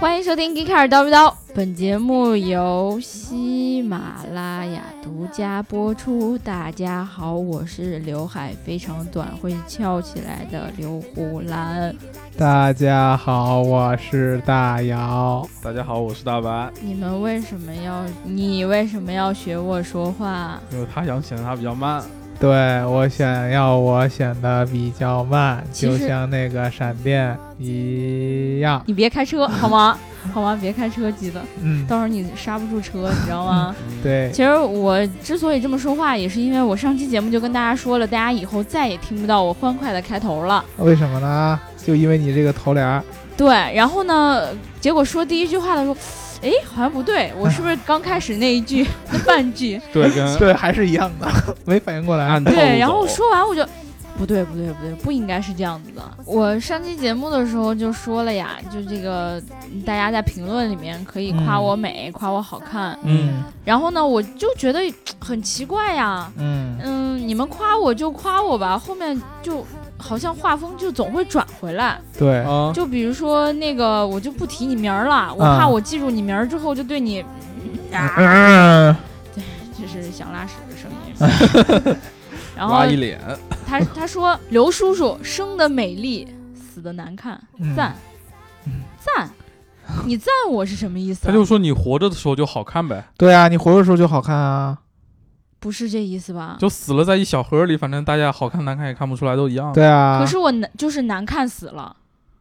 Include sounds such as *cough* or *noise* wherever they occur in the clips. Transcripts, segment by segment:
欢迎收听《g 卡尔叨不叨》，本节目由喜马拉雅独家播出。大家好，我是刘海非常短会翘起来的刘胡兰。大家好，我是大姚。大家好，我是大白。你们为什么要？你为什么要学我说话？因为他想显得他比较慢，对我想要我显得比较慢，就像那个闪电一样。你别开车好吗？*laughs* 好吗？别开车，记得嗯，到时候你刹不住车，你知道吗？对，其实我之所以这么说话，也是因为我上期节目就跟大家说了，大家以后再也听不到我欢快的开头了。为什么呢？就因为你这个头帘。对，然后呢，结果说第一句话的时候，哎，好像不对，*laughs* 我是不是刚开始那一句 *laughs* 那半句？对，跟 *laughs* 对，还是一样的，没反应过来。按套路对，然后走说完我就。不对，不对，不对，不应该是这样子的。我上期节目的时候就说了呀，就这个大家在评论里面可以夸我美，夸我好看。嗯然后呢，我就觉得很奇怪呀，嗯，嗯，你们夸我就夸我吧，后面就好像画风就总会转回来。对，啊，就比如说那个，我就不提你名儿了，我啊怕我记住你名儿之后就对你，啊，嗯，这是想拉屎的声音。*laughs* 然后挖一脸，他他说刘叔叔生的美丽，死的难看，嗯。赞。嗯。赞，你赞我是什么意思啊？他就说你活着的时候就好看呗，对啊，你活着的时候就好看啊。不是这意思吧？就死了在一小盒里，反正大家好看难看也看不出来，都一样。对啊，可是我难就是难看死了，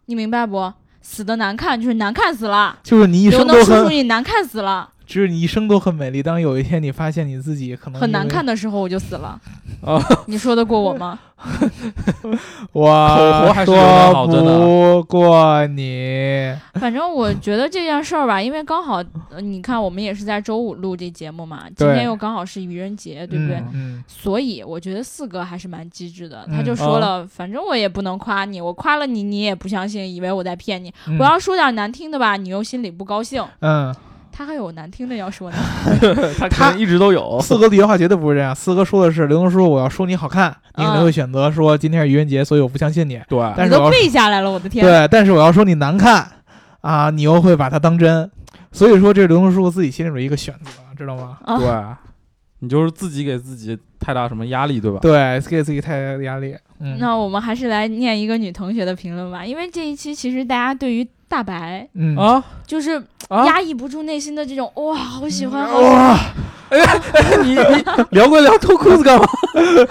你明白不？死的难看就是难看死了。就是你一刘能叔叔，生都很，你难看死了，只有你一生都很美丽。当有一天你发现你自己可能很难看的时候我就死了。*laughs* 啊，你说得过我吗？*laughs* 我说不过你。反正我觉得这件事儿吧，因为刚好，呃你看我们也是在周五录这节目嘛，今天又刚好是愚人节，对不对？嗯嗯，所以我觉得四哥还是蛮机智的，嗯他就说了，反正我也不能夸你，我夸了你，你也不相信，以为我在骗你。嗯我要说点难听的吧，你又心里不高兴。嗯，他还有难听的要说呢，*laughs* 他可能一直都有。四哥的原话绝对不是这样。四哥说的是刘能叔，我要说你好看，你可能会选择说今天是愚人节，所以我不相信你。对，但是我要背下来了，我的天！对，但是我要说你难看啊，你又会把它当真。所以说，这是刘能叔自己心里的一个选择，知道吗？啊，对，你就是自己给自己太大什么压力，对吧？对，给自己太大的压力。嗯，那我们还是来念一个女同学的评论吧，因为这一期其实大家对于大白嗯啊就是啊！压抑不住内心的这种哇，好喜欢，好喜欢哇，你你聊归聊，脱裤子干嘛？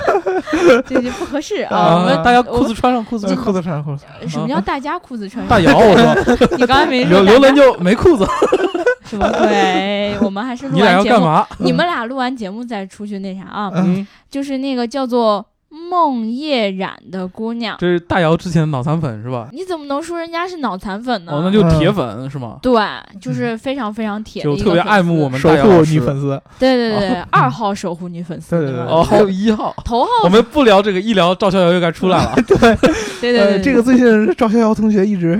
*laughs* 这就不合适啊。我们大家裤子穿上，裤子。裤子穿上裤子，什么叫大家裤子穿上？大姚，我说 *laughs* 你刚才没说刘刘能就没裤子，*laughs* 什么鬼？我们还是录完节目，要干嘛？你们俩录完节目再出去那啥啊？嗯，就是那个叫做梦夜染的姑娘，这是大姚之前的脑残粉是吧？你怎么能说人家是脑残粉呢？哦，那就铁粉是吗？对，就是非常非常铁的就一个特别爱慕我们。大姚女粉丝。对对对，对二号守护女粉丝，对对对哦，还有一号。头号我们不聊这个，一聊赵逍遥又该出来了。*laughs* 对对对呃，对，这个最近赵逍遥同学一直，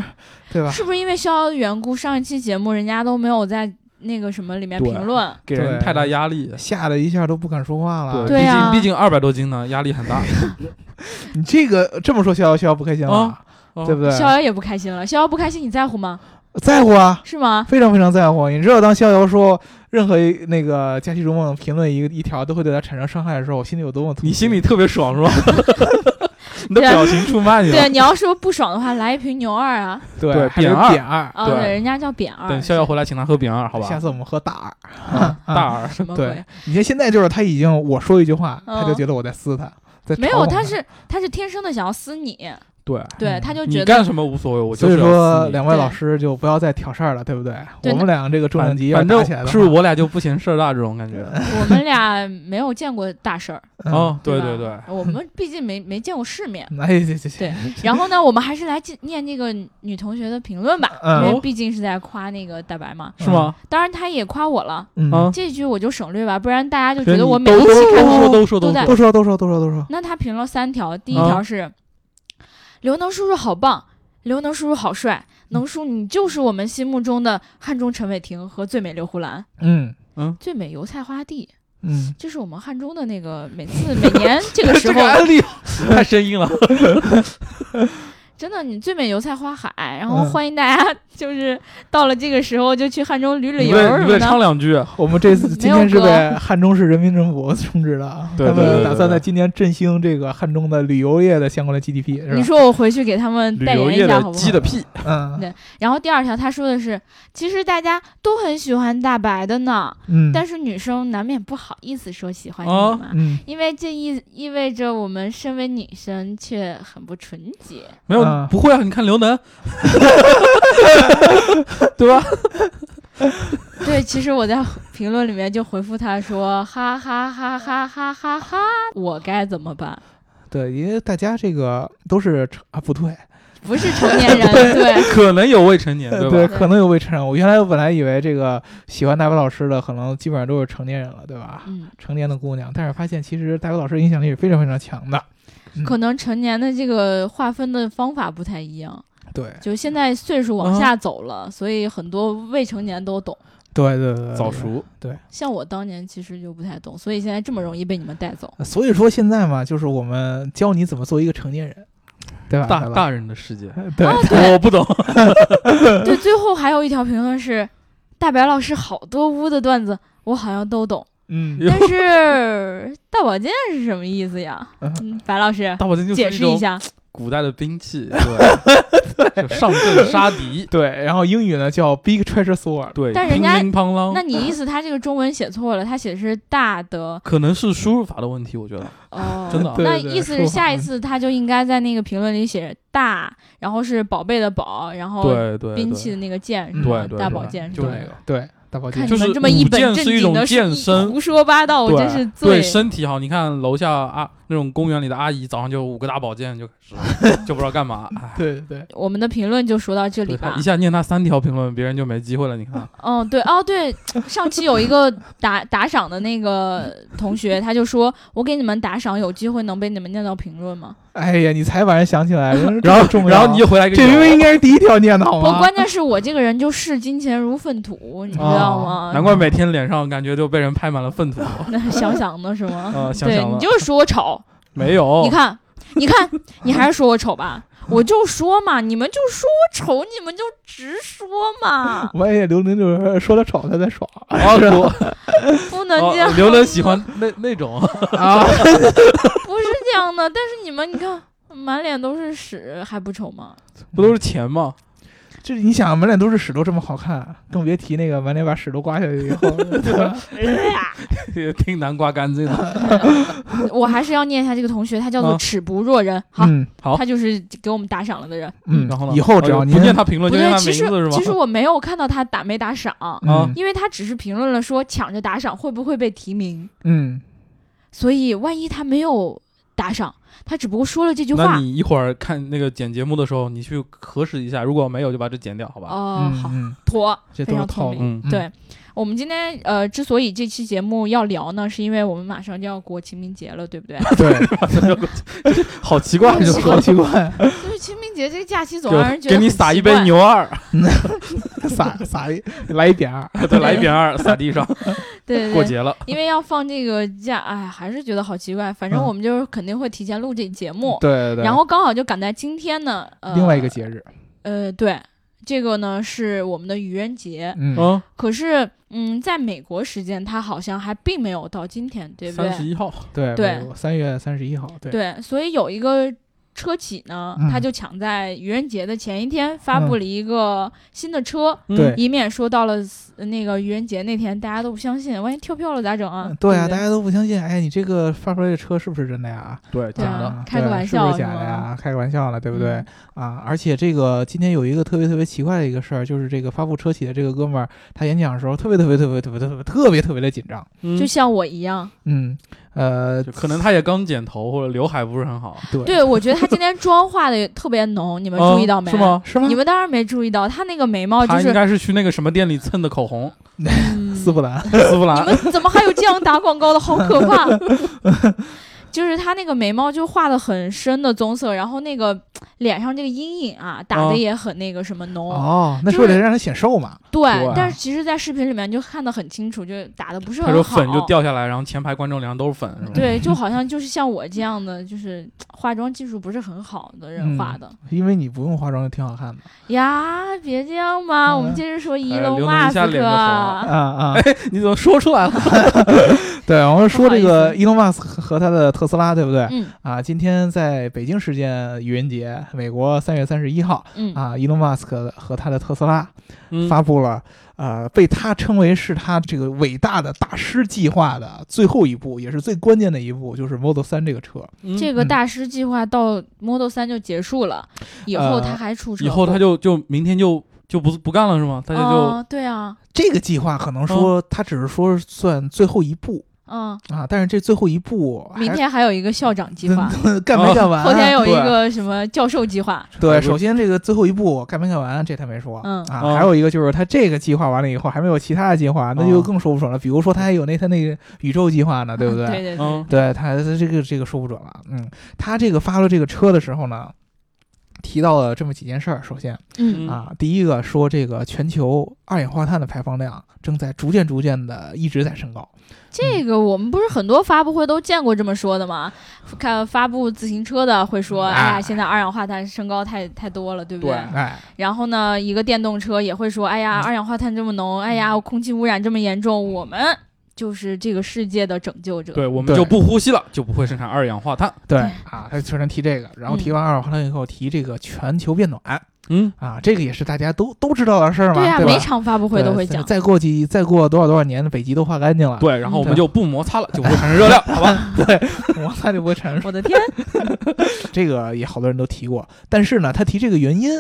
对吧？是不是因为逍遥的缘故？上一期节目人家都没有在那个什么里面评论，给人太大压力。吓得一下都不敢说话了。对啊毕竟毕竟二百多斤呢，压力很大，*laughs* 你这个这么说，逍遥逍遥不开心了对不对？逍遥也不开心了。逍遥不开心，你在乎吗？在乎啊，是吗？非常非常在乎。你知道，当逍遥说任何一那个假期如梦评论一个一条都会对他产生伤害的时候，我心里有多么痛你心里特别爽是吧？*laughs* 表情出卖你了。对，你要说不爽的话，来一瓶牛二啊！对扁二扁二。啊，对对，人家叫扁二。等逍遥回来，请他喝扁二，好吧？下次我们喝大二。*laughs* 大二，对 *laughs* 什么鬼？，你看现在就是他已经我说一句话，嗯他就觉得我在撕他，在没有，他是他是天生的想要撕你，对，对，嗯他就觉得你干什么无所谓，我就所以说两位老师就不要再挑事儿了，对不对？对我们俩这个重量反级要反打起来的话正是不是我俩就不嫌事儿大这种感觉。*laughs* 我们俩没有见过大事儿，*laughs* 对对对，我们毕竟没没见过世面。*laughs* 哎，这这这对，然后呢，我们还是来记念那个女同学的评论吧，嗯因为毕竟是在夸那个大白嘛。是吗？当然，他也夸我了，这句我就省略吧，不然大家就觉得我每一期都开头说都说都在说都说都说都说都说，那他评了三条，第一啊条是、刘能叔叔好棒，刘能叔叔好帅，能叔你就是我们心目中的汉中陈伟霆和最美刘胡兰，嗯嗯最美油菜花地。嗯，这是我们汉中的那个每次每年这个 *laughs* 时这候个案例太生硬了。*laughs* 真的，你最美油菜花海，然后嗯欢迎大家，*laughs* 就是到了这个时候就去汉中旅旅游什么的唱的。两句。*laughs* 我们这次没有今天是歌被 *laughs* 汉中市人民政府充值的啊，他对对对对们打算在今年振兴这个汉中的旅游业的相关的 GDP，你说我回去给他们代游业的言一下好不好？鸡的屁，嗯对然后第二条他说的是，其实大家都很喜欢大白的呢，嗯，但是女生难免不好意思说喜欢你啊嘛，嗯因为这意意味着我们身为女生却很不纯洁。没有啊不会啊？你看刘能，*laughs* 对吧？对，其实我在评论里面就回复他说，哈哈哈哈哈哈哈，我该怎么办？对，因为大家这个都是成啊不对，不是成年人，*laughs* 对，可能有未成年，呃对吧？可能有未成年。我原来我本来以为这个喜欢大白老师的，可能基本上都是成年人了，对吧？嗯，成年的姑娘，但是发现其实大白老师影响力是非常非常强的。嗯可能成年的这个划分的方法不太一样，对就现在岁数往下走了，所以很多未成年都懂。对对对，早。熟，对像我当年其实就不太懂，所以现在这么容易被你们带走。所以说现在嘛，就是我们教你怎么做一个成年人，对吧？大大人的世界，*laughs* 对，哦我不懂。对，最后还有一条评论是，大白老师好多污的段子，我好像都懂，嗯但是大宝剑是什么意思呀？嗯嗯，白老师大宝剑就是解释一种下。古代的兵器，*laughs* 对，就上阵杀敌，*laughs* 对，然后英语呢叫 Big Treasure Sword，对，但人家乒乒乓啷。那你意思他这个中文写错了，他写的是大的可能是输入法的问题，我觉得。哦，*laughs* 真的那意思是下一次他就应该在那个评论里写大，然后是宝贝的宝，然后对对兵器的那个剑是对大宝剑是吧就那个对，大宝剑看你就是们这么一本正是一种经的健身胡说八道，我对真是醉对。身体好，你看楼下啊那种公园里的阿姨，早上就五个大宝剑就开始，就不知道干嘛。哎对对，我们的评论就说到这里吧一。下念他三条评论，别人就没机会了。你看，*laughs* 嗯，对，哦，对，上期有一个打打赏的那个同学，他就说：“我给你们打赏，有机会能被你们念到评论吗 *laughs* 哎呀，你才把人想起来，人然后，然后你就回来一个这因为应该是第一条念的？”好不，吗？关键是我这个人就视金钱如粪土，你知道吗？难怪每天脸上感觉就被人拍满了粪土。*laughs* 那想想的是吗？呃，*laughs* 想对你就是说我丑，*laughs* 没有你，看，你看，你还是说我丑吧？我就说嘛，你们就说我丑，你们就直说嘛，万一刘能就是说他丑，他在爽哦，我不能这样，哦刘能喜欢那那种，啊。不是这样的。但是你们，你看，满脸都是屎，还不丑吗？不都是钱吗？这你想，满脸都是屎都这么好看，更别提那个满脸把屎都刮下去以后，对吧挺难刮干净的。*laughs* 我还是要念一下这个同学，他叫做啊。齿不若人，好，嗯。好。他就是给我们打赏了的人。嗯。然后呢？以后只要不念他评论，念他其实名字是吗？其实我没有看到他打没打赏，嗯。因为他只是评论了说抢着打赏会不会被提名，嗯，所以万一他没有打赏，他只不过说了这句话那话。你一会儿看那个剪节目的时候，你去核实一下，如果没有就把这剪掉，好吧？哦，好，妥，这非常聪都是套路。明。嗯，对我们今天呃，之所以这期节目要聊呢，是因为我们马上就要过清明节了，对不对？*laughs* 对，*laughs* 好奇怪，就奇怪，就是清明节这个假期总让人觉得给你撒一杯，牛二，*laughs* 撒撒一来一点儿，再，来一点二撒地上，对对对。过节了。因为要放这个假，哎，还是觉得好奇怪。反正嗯我们就是肯定会提前录这节目，对对对。然后刚好就赶在今天呢，呃，另外一个节日，呃，对，这个呢是我们的愚人节。嗯，嗯，可是，嗯，在美国时间，它好像还并没有到今天，对不对？三？十一号，对对，三月三十一号，对，对，所以有一个车企呢，嗯他就抢在愚人节的前一天发布了一个新的车，嗯对以免说到了呃那个愚人节那天大家都不相信，万一跳票了咋整啊？嗯对啊，大家都不相信，哎，你这个发出来的车是不是真的呀？对，假的，啊开个玩对是不是笑是吗假的呀？开个玩笑了，对不对嗯？啊，而且这个今天有一个特别特别奇怪的一个事儿，就是这个发布车企的这个哥们儿，他演讲的时候特别特别特别特别特别特别特别的紧张，嗯就像我一样。嗯，呃，可能他也刚剪头，或者刘海不是很好，对对，我觉得他今天妆化的特别浓，你们嗯注意到没？是？吗？是吗你？们当然没注意到，他那个眉毛就是，应该是去那个什么店里蹭的口红，*laughs* 嗯丝芙兰，丝芙兰你。们怎么还有这样打广告的？好可怕！*laughs* *laughs* 就是他那个眉毛就画的很深的棕色，然后那个脸上这个阴影啊打哦的也很那个什么浓。哦，那是就是为了让他显瘦嘛？对，对但是其实，在视频里面就看得很清楚，就打的不是很好。说粉就掉下来，然后前排观众脸上都是粉，是吧？对，*laughs* 就好像就是像我这样的，就是化妆技术不是很好的人嗯画的、因为你不用化妆就挺好看的呀。别这样嘛，嗯我们接着说伊哎隆马斯克。啊啊！*laughs* 你怎么说出来了？*laughs* *laughs* 对，我们说这个伊隆马斯克和他的特斯拉，对不对？嗯啊，今天在北京时间愚人节，美国三月三十一号嗯啊，伊隆马斯克和他的特斯拉嗯发布了。呃，被他称为是他这个伟大的大师计划的最后一步，也是最关键的一步，就是 Model 3这个车。这个大师计划到 Model 3就结束了，以后呃他还出车祸。以后他就就明天就就不不干了是吗？大家就哦，对啊，这个计划可能说他只是说算最后一步嗯，啊，但是这最后一步明天还有一个校长计划，*laughs* 干没干完？后天有一个什么教授计划。对，首先这个最后一步干没干完，这他没说。嗯啊，嗯还有一个就是他这个计划完了以后，还没有其他的计划，那就哦更说不准了。比如说他还有那他那个宇宙计划呢，对不对？对对对，嗯对他这个这个说不准了。嗯，他这个发了这个车的时候呢，提到了这么几件事儿。首先嗯啊，第一个说这个全球二氧化碳的排放量正在逐渐逐渐的一直在升高。这个我们不是很多发布会都见过这么说的吗？看发布自行车的会说，嗯哎呀，哎现在二氧化碳升高太太多了，对不对？对哎，然后呢，一个电动车也会说，哎呀，嗯二氧化碳这么浓，哎呀，空气污染这么严重，我们就是这个世界的拯救者。对，我们就不呼吸了，就不会生产二氧化碳。对对啊，他首先提这个，然后嗯提完二氧化碳以后，提这个全球变暖嗯，啊，这个也是大家都都知道的事儿嘛，对呀、吧？每场发布会都会讲。再过几再过多少多少年，北极都化干净了，对，然后我们就不摩擦了，就不会产生热量，好吧？*laughs* 对摩擦就不会产生。我的天，这个也好多人都提过，但是呢，他提这个原因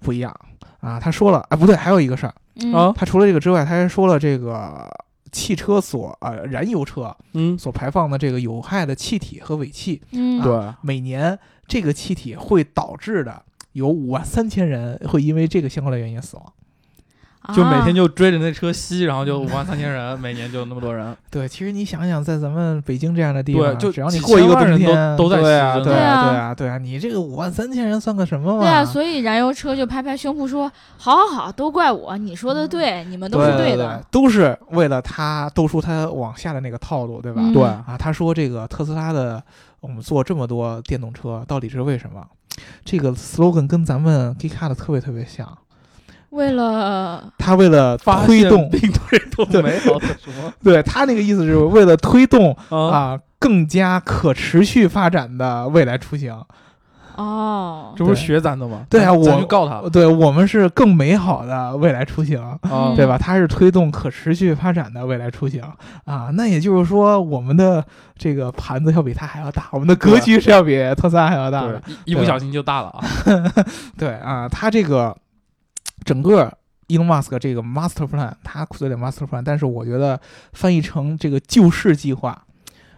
不一样啊。他说了，啊，不对，还有一个事儿，嗯啊，他除了这个之外，他还说了这个汽车所呃燃油车嗯，所排放的这个有害的气体和尾气，嗯，对，每年这个气体会导致的有五万三千人会因为这个相关的原因死亡。就每天啊就追着那车吸，然后就五万三千人，每年就那么多人。*laughs* 对，其实你想想，在咱们北京这样的地方，对就只要你过一个冬天，都都在对啊，吸对啊，对啊，对啊，你这个五万三千人算个什么嘛？对啊，所以燃油车就拍拍胸脯说：“好好好，都怪我，你说的对，你们都是对的。都是为了他兜出他往下的那个套路，对吧？嗯对啊，他说这个特斯拉的我们做这么多电动车，到底是为什么？这个 slogan 跟咱们 g e 的特别特别像。为了他为了推动，并推动对美好的什么 *laughs* 对他那个意思是为了推动啊？啊更加可持续发展的未来出行。哦，这不是学咱的吗？对啊我就告他了对我们是更美好的未来出行。啊，对吧？它是推动可持续发展的未来出行啊，那也就是说，我们的这个盘子要比它还要大，我们的格局是要比特斯拉还要大的对。，一一不小心就大了啊。*laughs* 对啊，它这个整个 Elon Musk 这个 master plan，它有点 master plan，但是我觉得翻译成这个救世计划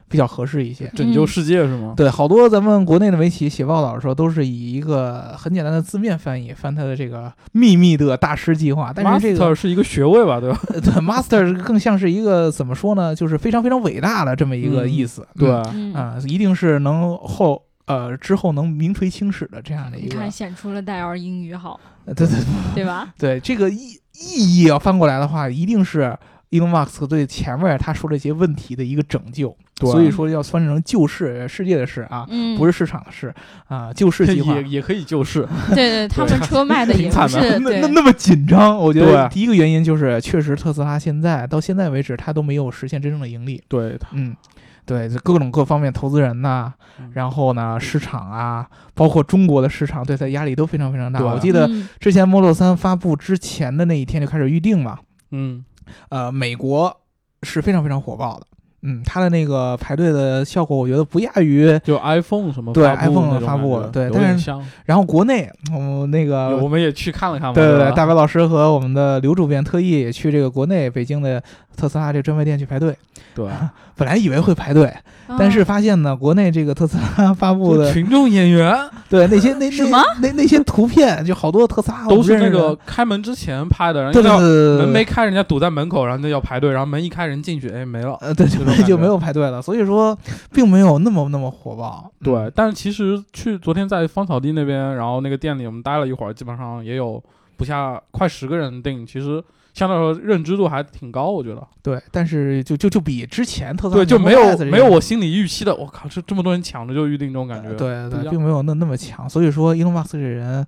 比较合适一些。拯救世界是吗？对，好多咱们国内的媒体写报道的时候，都是以一个很简单的字面翻译翻他的这个秘密的大师计划，但是这个 Master 是一个学位吧，对吧？呃 *laughs* 对 master 更像是一个怎么说呢，就是非常非常伟大的这么一个意思。对嗯一定是能后呃之后能名垂青史的这样的一个。你看显出了戴尔英语好，呃 *laughs* 对对对吧？*laughs* 对，这个意意义要翻过来的话，一定是 Elon Musk 对前面他说这些问题的一个拯救。对所以说要翻成救世世界的事啊。嗯，不是市场的事啊，救世计划也也可以救世。对对，他们车卖的也不挺惨的是 *laughs* 那那，那么紧张，我觉得第一个原因就是，确实特斯拉现在到现在为止，它都没有实现真正的盈利。对，嗯，对，就各种各方面投资人呐、嗯然后呢，市场啊，包括中国的市场对它压力都非常非常大。我记得嗯之前 Model 3发布之前的那一天就开始预定嘛，嗯，呃，美国是非常非常火爆的。嗯，它的那个排队的效果，我觉得不亚于。就 iPhone 什么对 iPhone 的发布对但是。然后国内，嗯，那个我们也去看了看嘛。对对对，大白老师和我们的刘主编特意也去这个国内北京的特斯拉这个专卖店去排队。对，*laughs* 本来以为会排队，但是发现呢，国内这个特斯拉 *laughs* 发布的群众演员 *laughs* 对那些那那什么那那些图片，就好多特斯拉都是那个开门之前拍的，然后要门没开，人家堵在门口，然后那要排队，然后门一开，人进去，哎，没了。呃对就没有排队了，所以说并没有那么那么火爆。对嗯，但是其实去昨天在芳草地那边，然后那个店里我们待了一会儿，基本上也有不下快十个人订，其实相对来说认知度还挺高，我觉得。对，但是就就就比之前特斯拉对，就没有没有种我心里预期的，我靠，这这么多人抢着就预定这种感觉。对对，并没有那那么强。所以说，伊隆马斯克这人，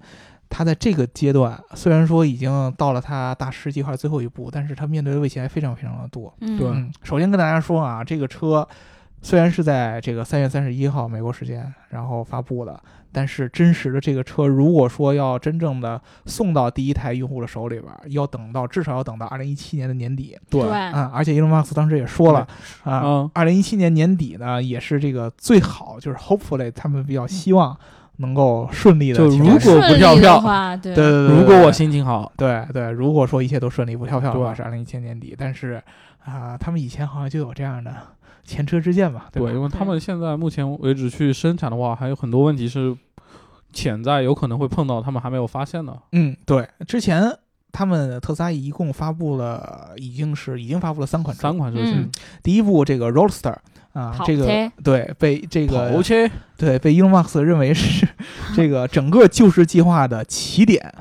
他在这个阶段虽然说已经到了他大师计划最后一步，但是他面对的威胁还非常非常的多。嗯对嗯，首先跟大家说啊，这个车虽然是在这个三月三十一号美国时间然后发布的，但是真实的这个车，如果说要真正的送到第一台用户的手里边儿，要等到至少要等到二零一七年的年底对，啊。而且伊隆马斯克当时也说了啊，嗯，二零一七年年底呢，也是这个最好，就是 hopefully 他们比较希望能够顺利的就如果不跳票。话，对。对对对，如果我心情好，对对，如果说一切都顺利不跳票的话，是二零一七年底。但是啊、他们以前好像就有这样的前车之鉴嘛，对吧？对，因为他们现在目前为止去生产的话，还有很多问题是潜在有可能会碰到，他们还没有发现的。嗯，对，之前他们特斯拉一共发布了，已经是已经发布了三款车，三款车型嗯，第一部这个 Roadster 啊，这个对被这个对被 Elon Musk 认为是 *laughs* 这个整个救市计划的起点。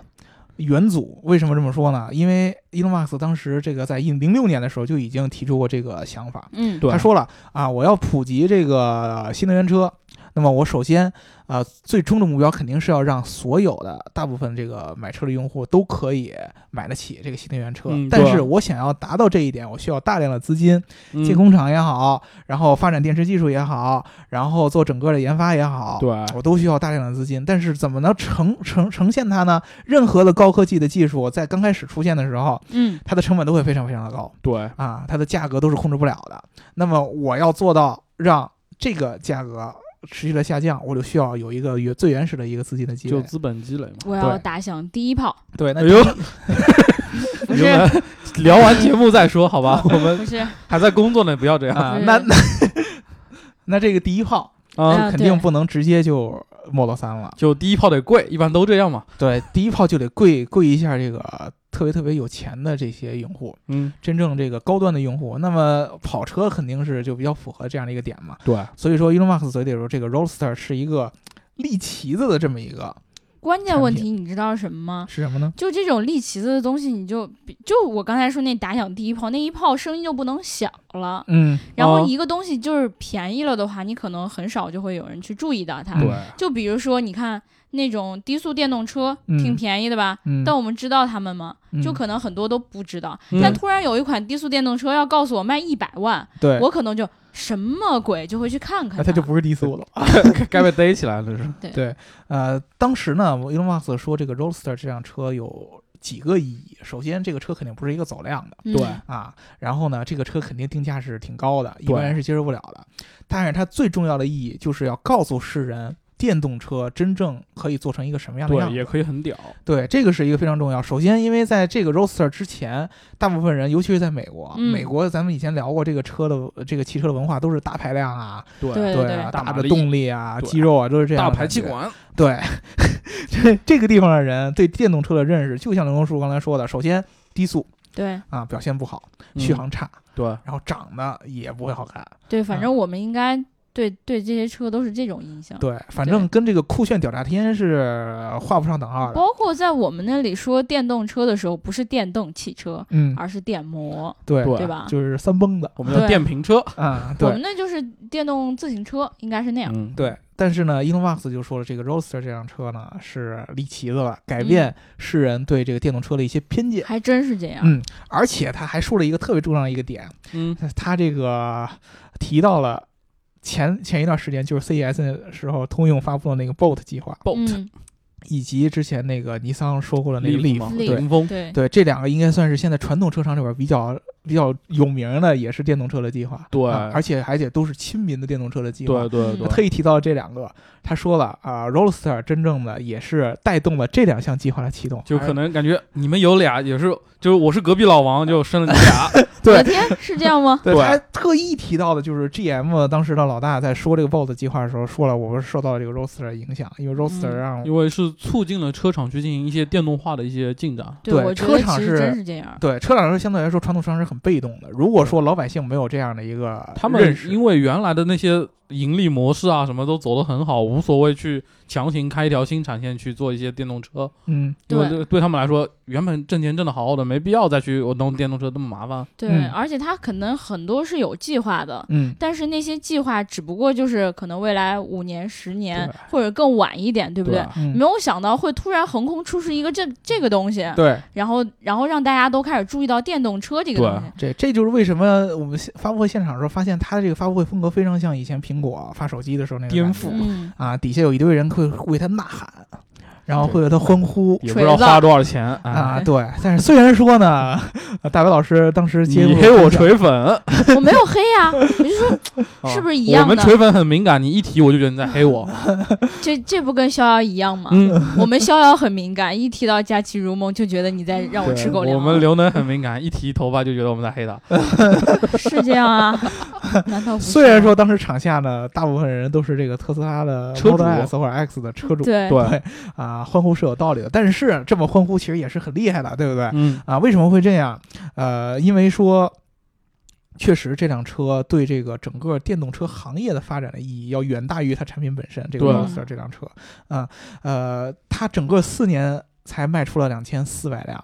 元祖为什么这么说呢？因为 Elon Musk 当时这个在零六年的时候就已经提出过这个想法，嗯，对他说了啊，我要普及这个新能源车。那么我首先啊、最终的目标肯定是要让所有的大部分这个买车的用户都可以买得起这个新能源车。嗯但是我想要达到这一点，我需要大量的资金，嗯建工厂也好，然后发展电池技术也好，然后做整个的研发也好，对我都需要大量的资金。但是怎么能呈呈呈现它呢？任何的高科技的技术在刚开始出现的时候，嗯，它的成本都会非常非常的高。对啊，它的价格都是控制不了的。那么我要做到让这个价格持续的下降，我就需要有一个原最原始的一个资金的积累。就资本积累嘛。我要打响第一炮，对，那哎呦，*laughs* 不是你们聊完节目再说，好吧？我们不是，还在工作呢，不要这样啊，那那 *laughs* 那这个第一炮啊。啊肯定不能直接就 Model 三了。就第一炮得跪，一般都这样嘛。对，第一炮就得跪跪一下这个特别特别有钱的这些用户，嗯，真正这个高端的用户。那么跑车肯定是就比较符合这样的一个点嘛。对，所以说，Elon Musk 嘴里说这个 Roadster 是一个立旗子的这么一个关键问题你知道是什么吗？是什么呢？就这种立旗子的东西，你就比就我刚才说那打响第一炮，那一炮声音就不能小了。嗯，哦然后一个东西就是便宜了的话，你可能很少就会有人去注意到它。嗯对，就比如说，你看那种低速电动车，嗯挺便宜的吧？嗯，但我们知道他们吗？嗯就可能很多都不知道。嗯但突然有一款低速电动车要告诉我卖一百万，对，我可能就什么鬼就会去看看那它就不是低速了。*laughs* 该该被逮起来了，是。对对，呃，当时呢，Elon Musk 说这个 Roadster 这辆车有几个意义。首先，这个车肯定不是一个走量的嗯对啊，然后呢，这个车肯定定价是挺高的，一般人是接受不了的。但是它最重要的意义就是要告诉世人。电动车真正可以做成一个什么样的样对，子？也可以很屌。对，这个是一个非常重要。首先，因为在这个 Roadster 之前，大部分人，尤其是在美国，嗯美国咱们以前聊过这个车的这个汽车的文化，都是大排量啊，对对啊，大的动力啊，肌肉啊，都是这样大的。排气管，对，这 *laughs* 这个地方的人对电动车的认识，就像刘荣叔刚才说的，首先低速对啊表现不好，续嗯航差，对，然后长得也不会好看。对，反正我们应该对对这些车都是这种印象。对，反正跟这个酷炫屌炸天是画不上等号的。包括在我们那里说电动车的时候，不是电动汽车，嗯，而是电摩，对，对对吧？就是三蹦子我们叫电瓶车。啊，我对们那就是电动自行车，应该是那样。嗯，对。但是呢，Elon Musk 就说了，这个 Roadster 这辆车呢是离奇子了，改变世人对这个电动车的一些偏见。还真是这样。嗯，而且他还说了一个特别重要的一个点，嗯，他这个提到了前前一段时间就是 CES 的时候，通用发布的那个 Bolt 计划，Bolt。嗯，以及之前那个尼桑说过的那个，Leaf 对。凌风，对，对，这两个应该算是现在传统车厂里边比较比较有名的，也是电动车的计划。对啊而且而且都是亲民的电动车的计划。嗯对对对。他，特意提到这两个，他说了啊、r o a d s t e r 真正的也是带动了这两项计划的启动，就可能感觉你们有俩也是，就是我是隔壁老王，就生了你俩，*laughs* 对的天，是这样吗？*laughs* 对，对他还特意提到的就是 GM 当时的老大在说这个 BOSS 计划的时候说了，我们受到了这个 Roadster 的影响，因为 Roadster 嗯让、因为是促进了车厂去进行一些电动化的一些进展。对车厂是真是这样。对车厂是相对来说传统车厂是很被动的。如果说老百姓没有这样的一个他们，因为原来的那些盈利模式啊，什么都走得很好，无所谓去强行开一条新产线去做一些电动车，嗯因为对。对对他们来说，原本挣钱挣的好好的，没必要再去我弄电动车那么麻烦。对，嗯。而且他可能很多是有计划的，嗯，但是那些计划只不过就是可能未来五年、十年或者更晚一点，对不对？对嗯。没有想到会突然横空出世一个这这个东西，对，然后然后让大家都开始注意到电动车这个东西。这这就是为什么我们现发布会现场的时候发现他的这个发布会风格非常像以前苹果发手机的时候那个颠覆。嗯，啊，底下有一堆人会为他呐喊，然后会为他欢呼。也不知道花多少钱啊！啊，对，但是虽然说呢，呃 *laughs* 大白老师当时接你黑我锤粉，我没有黑呀、我就说是不是一样的我们锤粉很敏感，你一提我就觉得你在黑我。这这不跟逍遥一样吗？嗯，我们逍遥很敏感，一提到佳期如梦就觉得你在让我吃狗粮。我们刘能很敏感，一提头发就觉得我们在黑他。*laughs* *laughs* 是这样啊？难道不是？虽然说当时场下呢，大部分人都是这个特斯拉的车主 Model S 或者 X 的车主，对对，啊，欢呼是有道理的，但是这么欢呼其实也是很厉害的，对不对？嗯，啊，为什么会这样？呃，因为说。确实，这辆车对这个整个电动车行业的发展的意义要远大于它产品本身。这个对 Roadster 这辆车，啊，呃，它整个四年才卖出了两千四百辆，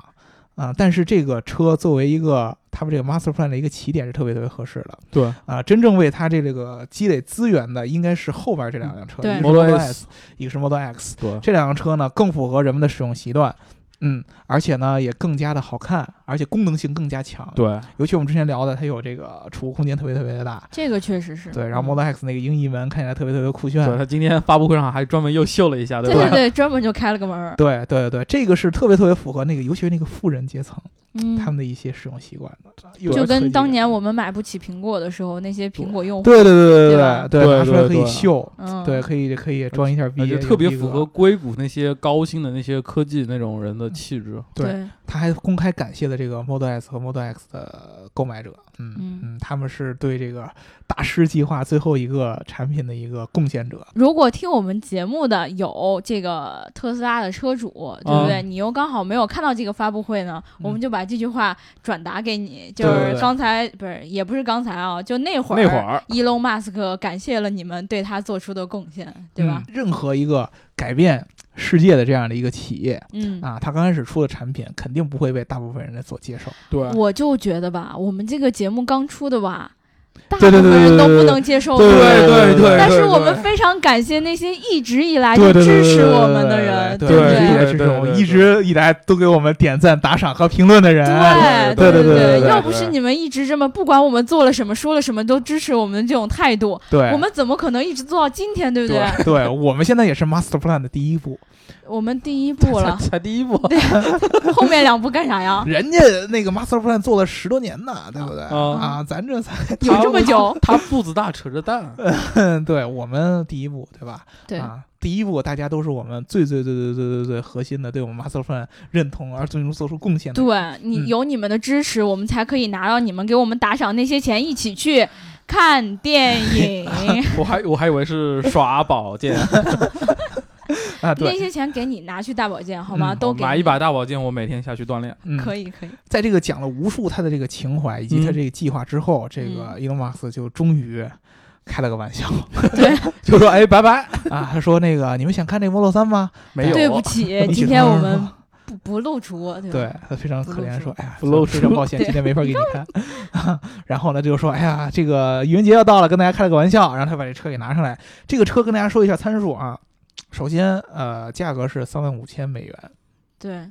啊，但是这个车作为一个他们这个 Master Plan 的一个起点是特别特别合适的。对，啊，真正为它这这个积累资源的应该是后边这两辆车，对一个是 Model S，一个是 Model X。对，这两辆车呢更符合人们的使用习惯，嗯，而且呢也更加的好看，而且功能性更加强。，对，尤其我们之前聊的，它有这个储物空间特别特别的大。这个确实是对，然后嗯 Model X 那个鹰翼门看起来特别特别酷炫。对它今天发布会上还专门又秀了一下，对吧？对对对，专门就开了个门儿。对对对，这个是特别特别符合那个，尤其是那个富人阶层嗯，他们的一些使用习惯就跟当年我们买不起苹果的时候，那些苹果用户，对对对对对吧？对对拿出来可以对。对秀，嗯，对，可以可以装一下逼，就特别符合硅谷那些高薪的那些科技那种人的气质。对。对，他还公开感谢了这个 Model S 和 Model X 的购买者，嗯嗯。嗯，他们是对这个大师计划最后一个产品的一个贡献者。如果听我们节目的有这个特斯拉的车主，对不对？你又刚好没有看到这个发布会呢，嗯我们就把这句话转达给你，就是对对对刚才不是也不是刚才啊，就那会儿那会儿，伊隆马斯克感谢了你们对他做出的贡献，对吧？嗯任何一个改变世界的这样的一个企业嗯。啊，他刚开始出的产品肯定不会被大部分人所接受。对，我就觉得吧，我们这个节目刚出的吧，大部对对对分人都对对不能接受，对对对对但是我们非常感谢那些一直以来就对对对支持我们的人，对不一直以来对？对对对一直以来都给我们点赞、打赏和评论的人。对对对对对对对要不是你们一直这么不管我们做了什么、说了什么都支持我们这种态度，对我们怎么可能一直做到今天，对不对？对对，我们现在也是 Master Plan 的第一步。我们第一步 *laughs* 了，才第一步。*laughs* 后面两步干啥呀？*laughs* 人家那个 Master Plan 做了十多年呢，对不对？啊啊，咱这才有这么久？他步子大，扯着蛋。对我们第一步，对吧？对，啊，第一步大家都是我们最最最最最最最核心的，对我们 Master Plan 认同而最终做出贡献的。对你嗯有你们的支持，我们才可以拿到你们给我们打赏那些钱，一起去看电影。我还我还以为是耍宝剑，*laughs* 啊，那，些钱给你拿去大保健好吗？嗯都给你买一把大保健，我每天下去锻炼。嗯，可以可以。在这个讲了无数他的这个情怀以及他嗯这个计划之后，这个伊隆马斯克就终于开了个玩笑，对，*laughs* 就说：“哎，拜拜 *laughs* 啊！”他说：“那个你们想看这个 Model 三吗？没有，对不起，今天我们不不露出，对他非常可怜，说：“哎呀，不露出非常抱歉，今天没法给你看。”然后呢，就说：“哎呀，这个愚人节要到了，跟大家开了个玩笑。”然后他把这车给拿上来。这个车跟大家说一下参数啊，首先呃，价格是三万五千美元。对，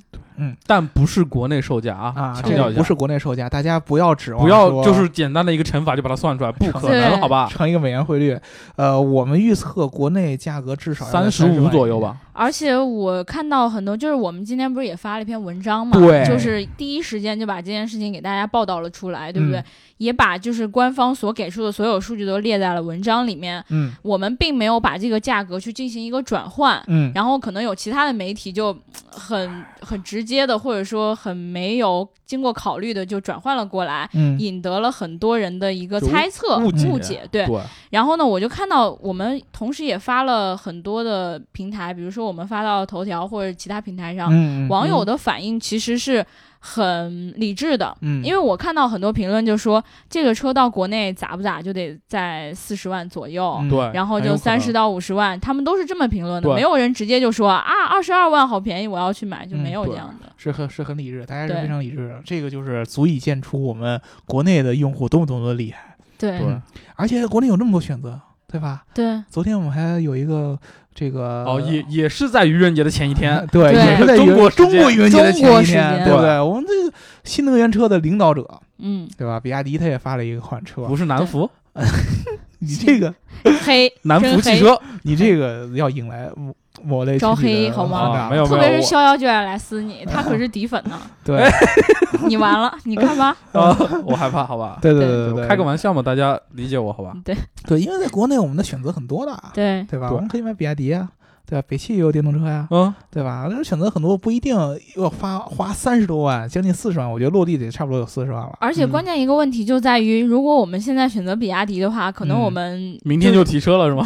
但不是国内售价啊，啊，强调一下，这个不是国内售价，大家不要指望不要说就是简单的一个乘法就把它算出来，不可对能，好吧？乘一个美元汇率。呃，我们预测国内价格至少三十30万以内。五左右吧。而且我看到很多，就是我们今天不是也发了一篇文章嘛，对就是第一时间就把这件事情给大家报道了出来，对不对？嗯也把就是官方所给出的所有数据都列在了文章里面。嗯我们并没有把这个价格去进行一个转换，嗯，然后可能有其他的媒体就嗯很很直接的，或者说很没有经过考虑的就转换了过来，嗯。引得了很多人的一个猜测、误解误解。对，对，然后呢，我就看到我们同时也发了很多的平台，比如说我们发到头条或者其他平台上，嗯，网友的反应其实是很理智的。嗯，因为我看到很多评论就说这个车到国内咋不咋就得在四十万左右，嗯。对，然后就三十到五十万，他们都是这么评论的，没有人直接就说啊二十二万好便宜，我要去买，就没有嗯这样的。是很是很理智，大家是非常理智的，这个就是足以见出我们国内的用户多么多么的厉害，对。而且国内有那么多选择，对吧？对。昨天我们还有一个这个哦，也也是在愚人节的前一天，*laughs* 对，对。也是在中国中国愚人节的前中国时一天，对不对？我们这个新能源车的领导者，嗯，对吧？比亚迪他也发了一个款车，不是南孚，*laughs* 你这个 *laughs* 黑南孚汽车，你这个要引来招黑好吗特别是逍遥就要来撕你，*laughs* 他可是底粉呢，*laughs* 对 *laughs* 你完了，你看吧，啊，我害怕，好吧？对对对对对，开个玩笑嘛，大家理解我好吧？对对，因为在国内我们的选择很多的，对对吧？对我们可以买比亚迪啊，对吧？北汽也有电动车呀，嗯，对吧？但是选择很多，不一定要花花三十多万，将近四十万，我觉得落地得差不多有四十万了。而且关键一个问题就在于，如果我们现在选择比亚迪的话，可能嗯我们明天就提车了是吗？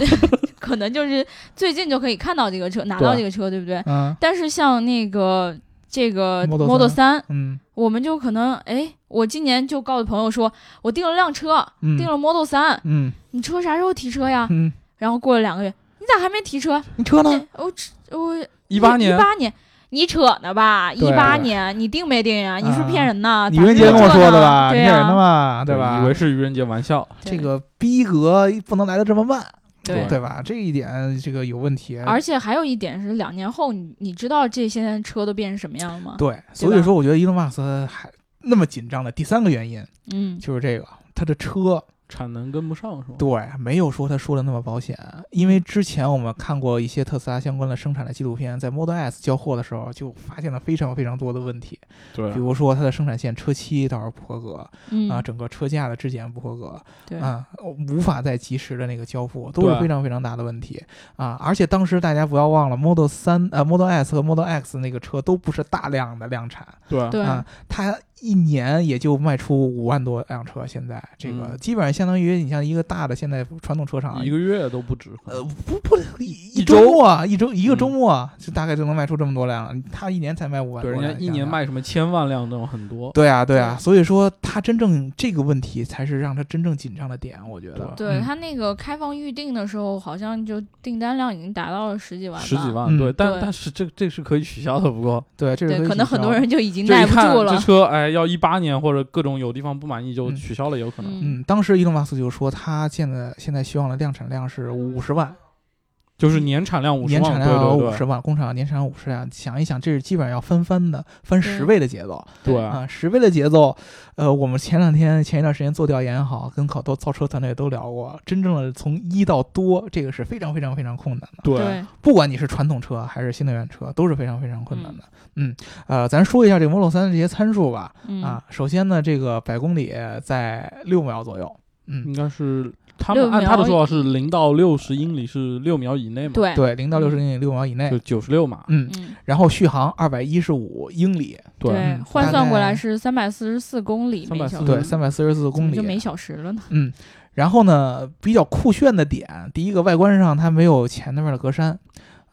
可能就是最近就可以看到这个车，拿到这个车，对不对？嗯但是像那个这个 Model Model 3三，嗯我们就可能哎，我今年就告诉朋友说，我订了辆车，嗯，订了 Model 三，嗯你车啥时候提车呀？嗯，然后过了两个月，你咋还没提车？你车呢？哎我我一八年一，八年。你扯呢吧？一对八年你定没定呀？你是不是骗人呢？愚人节跟我说的吧？骗人的，嘛，对吧？以为是愚人节玩笑，这个逼格不能来的这么慢，对对吧？这一点这个有问题。而且还有一点是，两年后你你知道这些车都变成什么样了吗？对，所以说我觉得伊隆马斯克还那么紧张的第三个原因嗯，就是这个，他的车产能跟不上是吗？对没有说他说的那么保险，因为之前我们看过一些特斯拉相关的生产的纪录片，在 Model S 交货的时候就发现了非常非常多的问题，对比，如说它的生产线车漆倒是不合格嗯啊，整个车架的质检不合格对，啊，无法再及时的那个交付，都是非常非常大的问题啊！而且当时大家不要忘了，Model 三呃 Model S 和 Model X 那个车都不是大量的量产对，对啊，它一年也就卖出五万多辆车，现在这个嗯基本上相当于你像一个大的现在传统车厂一个月都不止。呃，不不，一一一周啊，一周一个嗯周末啊，就大概就能卖出这么多辆，他一年才卖五万对，人家一年。卖什么千万辆那种很多。对啊，对啊，所以说他真正这个问题才是让他真正紧张的点，我觉得。对嗯他那个开放预定的时候，好像就订单量已经达到了十几万，十几万，嗯对，但但是这这是可以取消的，不过对，这是对，可能很多人就已经耐不住了。这车，哎，要一八年或者各种有地方不满意就嗯取消了，有可能。嗯，嗯，当时伊隆马斯克就说他现在现在希望的量产量是五十万，就是年产量五十万，年产量要对对五十万，工厂年产量五十万，想一想，这是基本上要翻番的，翻十倍的节奏对对啊，十倍的节奏。呃，我们前两天前一段时间做调研也好，跟好多造车团队都聊过，真正的从一到多，这个是非常非常非常困难的。对对，不管你是传统车还是新能源车，都是非常非常困难的。嗯，呃，咱说一下这个 Model 3的这些参数吧。嗯啊，首先呢，这个百公里在六秒左右。嗯，应该是他们按他的说法是零到六十英里是六秒以内嘛，，对对，零到六十英里六秒以内就。九十六码，嗯，嗯然后续航二百一十五英里，对嗯，换算过来是三百四十四公里每小344时，对，三百四十四公里就。每小时了呢？嗯，然后呢，比较酷炫的点，第一个外观上它没有前那边的格栅，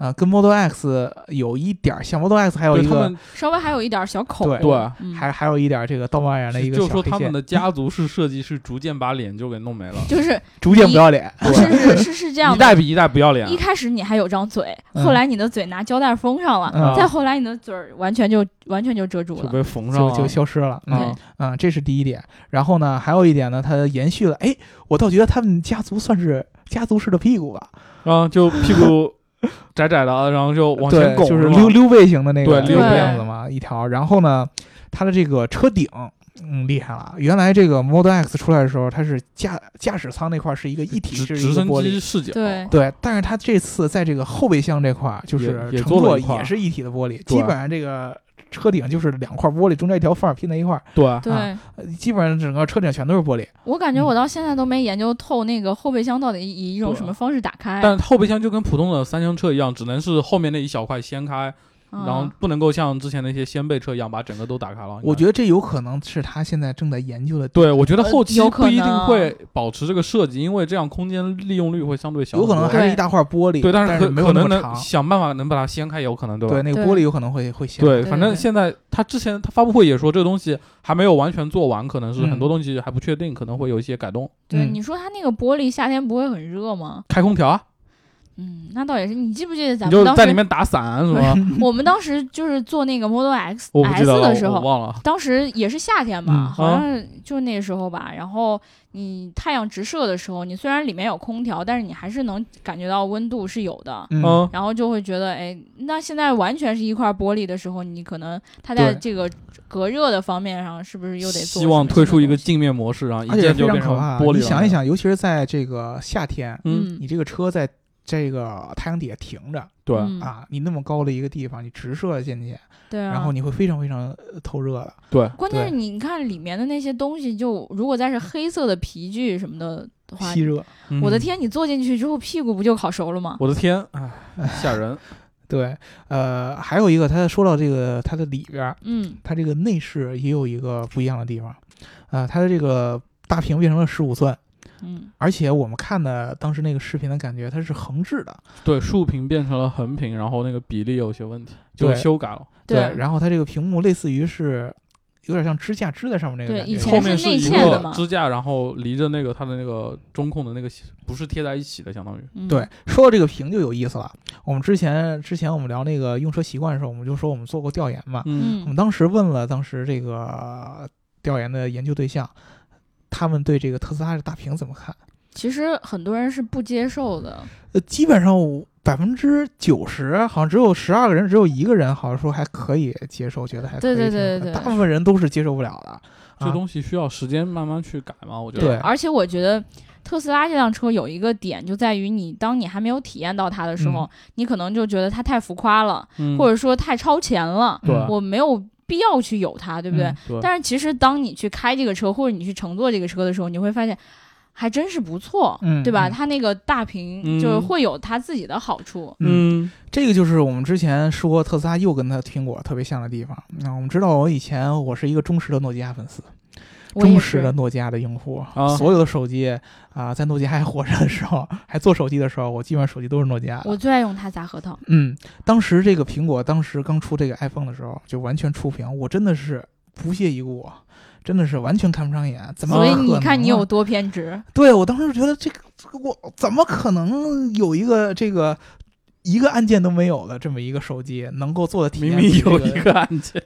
啊、跟 Model X 有一点儿像，Model X 还有一个稍微还有一点小口，对对嗯还还有一点儿这个道貌岸然的一个就小黑线，说他们的家族式设计是逐渐把脸就给弄没了，*laughs* 就是逐渐不要脸。是是是是这样的。一代比一代不要脸一。开始你还有张嘴，嗯后来你的嘴拿胶带封上了，嗯再后来你的嘴完全就完全就遮住了。就被缝上了，就就消失了，嗯啊啊、这是第一点。然后呢，还有一点呢，它延续了，哎，我倒觉得他们家族算是家族式的屁股吧，然后就屁股 *laughs* 窄窄的，啊然后就往前对，拱，就是溜溜背型的那个溜背样子嘛，一条。然后呢，它的这个车顶。嗯，厉害了！原来这个 Model X 出来的时候，它是驾驾驶舱那块是一个一体式直直升机视角，对对。但是它这次在这个后备箱这块儿，就是乘坐也是一体的玻璃，基本上这个车顶就是两块玻璃，中间一条缝儿拼在一块儿，对，对、啊呃基本上整个车顶全都是玻璃。我感觉我到现在都没研究透那个后备箱到底以一种什么方式打开。但后备箱就跟普通的三厢车一样，只能是后面那一小块掀开，嗯然后不能够像之前那些掀背车一样把整个都打开了。我觉得这有可能是他现在正在研究的，对，我觉得呃后期不一定会保持这个设计，因为这样空间利用率会相对小有可能还是一大块玻璃，对，但但是可没有可能。想办法能把它掀开，有可能对吧？对，那个玻璃有可能会会掀。对，反正现在他之前他发布会也说这个东西还没有完全做完，可能是嗯很多东西还不确定，可能会有一些改动。对，嗯你说它那个玻璃夏天不会很热吗？开空调啊，嗯，那倒也是。你记不记得咱们当时，在里面打伞是吗？*laughs* 我们当时就是做那个 Model X S，的时候，忘了。当时也是夏天嘛，嗯好像就那时候吧。然后你太阳直射的时候，你虽然里面有空调，但是你还是能感觉到温度是有的。嗯，嗯，然后就会觉得，哎，那现在完全是一块玻璃的时候，你可能它在这个隔热的方面上，是不是又得做希望推出一个镜面模式，然后一键就变成。玻璃了。你想一，想，尤其是在这个夏天，嗯，你这个车在这个太阳底下停着对，嗯啊，你那么高的一个地方，你直射进去，对啊，然后你会非常非常呃透热的。对，关键是你看里面的那些东西就，如果再是黑色的皮具什么的的话吸，热。嗯，我的天，你坐进去之后屁股不就烤熟了吗？我的天，哎，*laughs* 吓人。对，呃，还有一个，他说到这个它的里边儿，嗯它这个内饰也有一个不一样的地方，啊、它的这个大屏变成了十五寸，嗯，而且我们看的当时那个视频的感觉，它是横置的，对，竖屏变成了横屏，然后那个比例有些问题，就修改了。对然后它这个屏幕类似于是有点像支架支在上面那个感觉，对以前后面是内一嵌的嘛个支架，然后离着那个它的那个中控的那个不是贴在一起的，相当于。嗯对，说到这个屏就有意思了。我们之前之前我们聊那个用车习惯的时候，我们就说我们做过调研嘛。嗯我们嗯当时问了当时这个调研的研究对象，他们对这个特斯拉的大屏怎么看？其实很多人是不接受的，呃，基本上百分之九十，好像只有十二个人，只有一个人好像说还可以接受，觉得还可以对对挺对对大部分人都是接受不了的。啊。这东西需要时间慢慢去改嘛，我觉得。对。而且我觉得特斯拉这辆车有一个点就在于你，当你还没有体验到它的时候，嗯。你可能就觉得它太浮夸了，嗯，或者说太超前了，对。嗯我没有必要去有它，对不对？嗯对，但是其实当你去开这个车，或者你去乘坐这个车的时候，你会发现。还真是不错，嗯对吧？嗯它那个大屏嗯就是会有它自己的好处。嗯这个就是我们之前说特斯拉又跟它苹果特别像的地方。那、我们知道，我以前我是一个忠实的诺基亚粉丝，忠实的，诺基亚的用户。啊所有的手机啊、在诺基亚还活着的时候，*laughs* 还做手机的时候，我基本上手机都是诺基亚的。我最爱用它砸核桃。嗯，当时这个苹果当时刚出这个 iPhone 的时候，就完全触屏，我真的是不屑一顾，真的是完全看不上眼。怎么所以你看，你有多偏执。对我当时觉得这个这个我怎么可能有一个这个一个按键都没有的这么一个手机能够做的体明验有一个按键，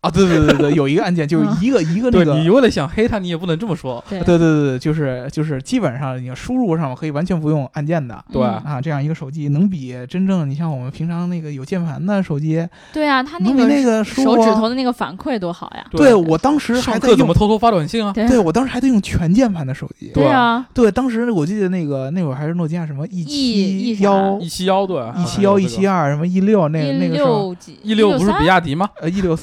啊，对对对对，有一个按键就是一个一个那对个。你为了想黑它，你也不能这么说。对对对就是就是基本上你输入上可以完全不用按键的对嗯啊，这样一个手机能比真正你像我们平常那个有键盘的手机，对啊，它能比那个舒手指头的那个反馈多好呀。对我当时还上在用，怎么偷偷发短信啊？对对我当时还在用全键盘的手机。对啊，对，当时我记得那个那会儿还是诺基亚什么 E，E 七幺一七幺对，一七幺、一七二什么一六那一那个时候，一六不是163比亚迪吗？呃一六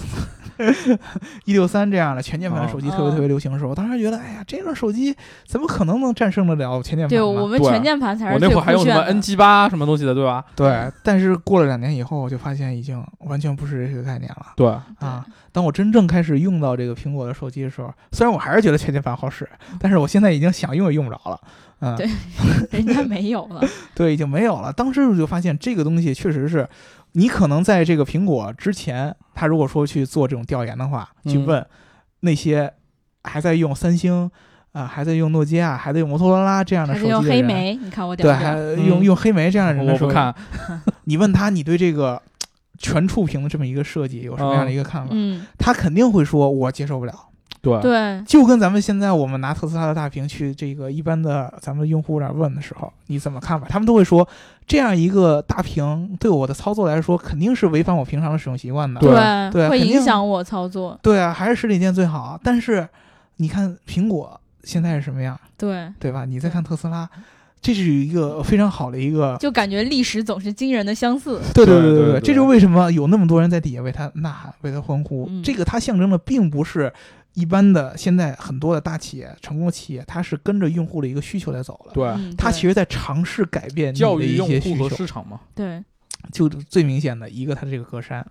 *laughs* 一六三这样的全键盘的手机哦特别特别流行的时候，我当时觉得，哎呀，这个手机怎么可能能战胜得了全键盘对我们全键盘才我那会儿还用什么酷炫的。NG 八什么东西的，对吧？对，但是过了两年以后，我就发现已经完全不是这个概念了对，啊。当我真正开始用到这个苹果的手机的时候，虽然我还是觉得全键盘好使，但是我现在已经想用也用不着了。嗯，对 *laughs* 人家没有了。*laughs* 对，已经没有了。当时我就发现这个东西确实是，你可能在这个苹果之前，他如果说去做这种调研的话，去嗯问那些还在用三星啊、还在用诺基亚、还在用摩托罗拉这样的手机的人，黑莓，你看我屌对，还？用、嗯用黑莓这样的人的时候，我不看，*laughs* 你问他你对这个全触屏的这么一个设计有什么样的一个看法？嗯，他肯定会说，我接受不了。对对，就跟咱们现在我们拿特斯拉的大屏去这个一般的咱们用户那儿问的时候，你怎么看法？他们都会说，这样一个大屏对我的操作来说肯定是违反我平常的使用习惯的。对会对会影响我操作。对啊，还是实体店最好。但是你看苹果现在是什么样，对，对吧？你再看特斯拉，这是一个非常好的一个。就感觉历史总是惊人的相似。对对对对对对这就是为什么有那么多人在底下为他呐喊、为他欢呼。嗯这个它象征的并不是一般的现在很多的大企业、成功的企业，它是跟着用户的一个需求在走了。对，嗯，它其实在尝试改变你的一教育用些需求。户和市场嘛。对，就最明显的一个，它这个格栅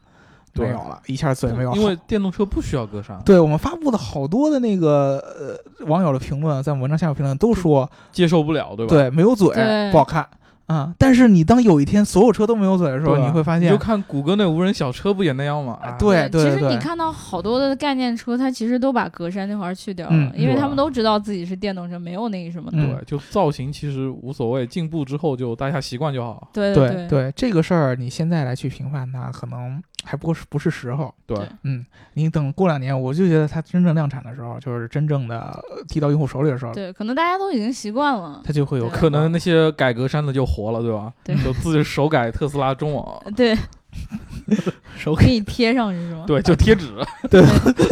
没有了，一下嘴没有好。因为电动车不需要格栅，对我们发布的好多的那个呃网友的评论，在文章下面评论都说，接受不了，对吧？对没有嘴不好看啊。但是你当有一天所有车都没有嘴的时候，你会发现你就，看谷歌那无人小车不也那样吗？啊对对其实你，看到好多的概念车，它其实都把格栅那块儿去掉了，嗯因为他们都知道自己是电动车，没有那个什么的。嗯对，就造型其实无所谓，进步之后就大家习惯就好。对对对，这个事儿，你现在来去评判它，可能还不是不是时候。对对嗯，你等过两年，我就觉得它真正量产的时候，就是真正的呃递到用户手里的时候，对，可能大家都已经习惯了。它就会有可能那些改格栅的就活了，对吧？对。就自己手改特斯拉中网，*laughs* 对，*laughs* 手可以贴上去是吗？对，就贴纸，*laughs* 对。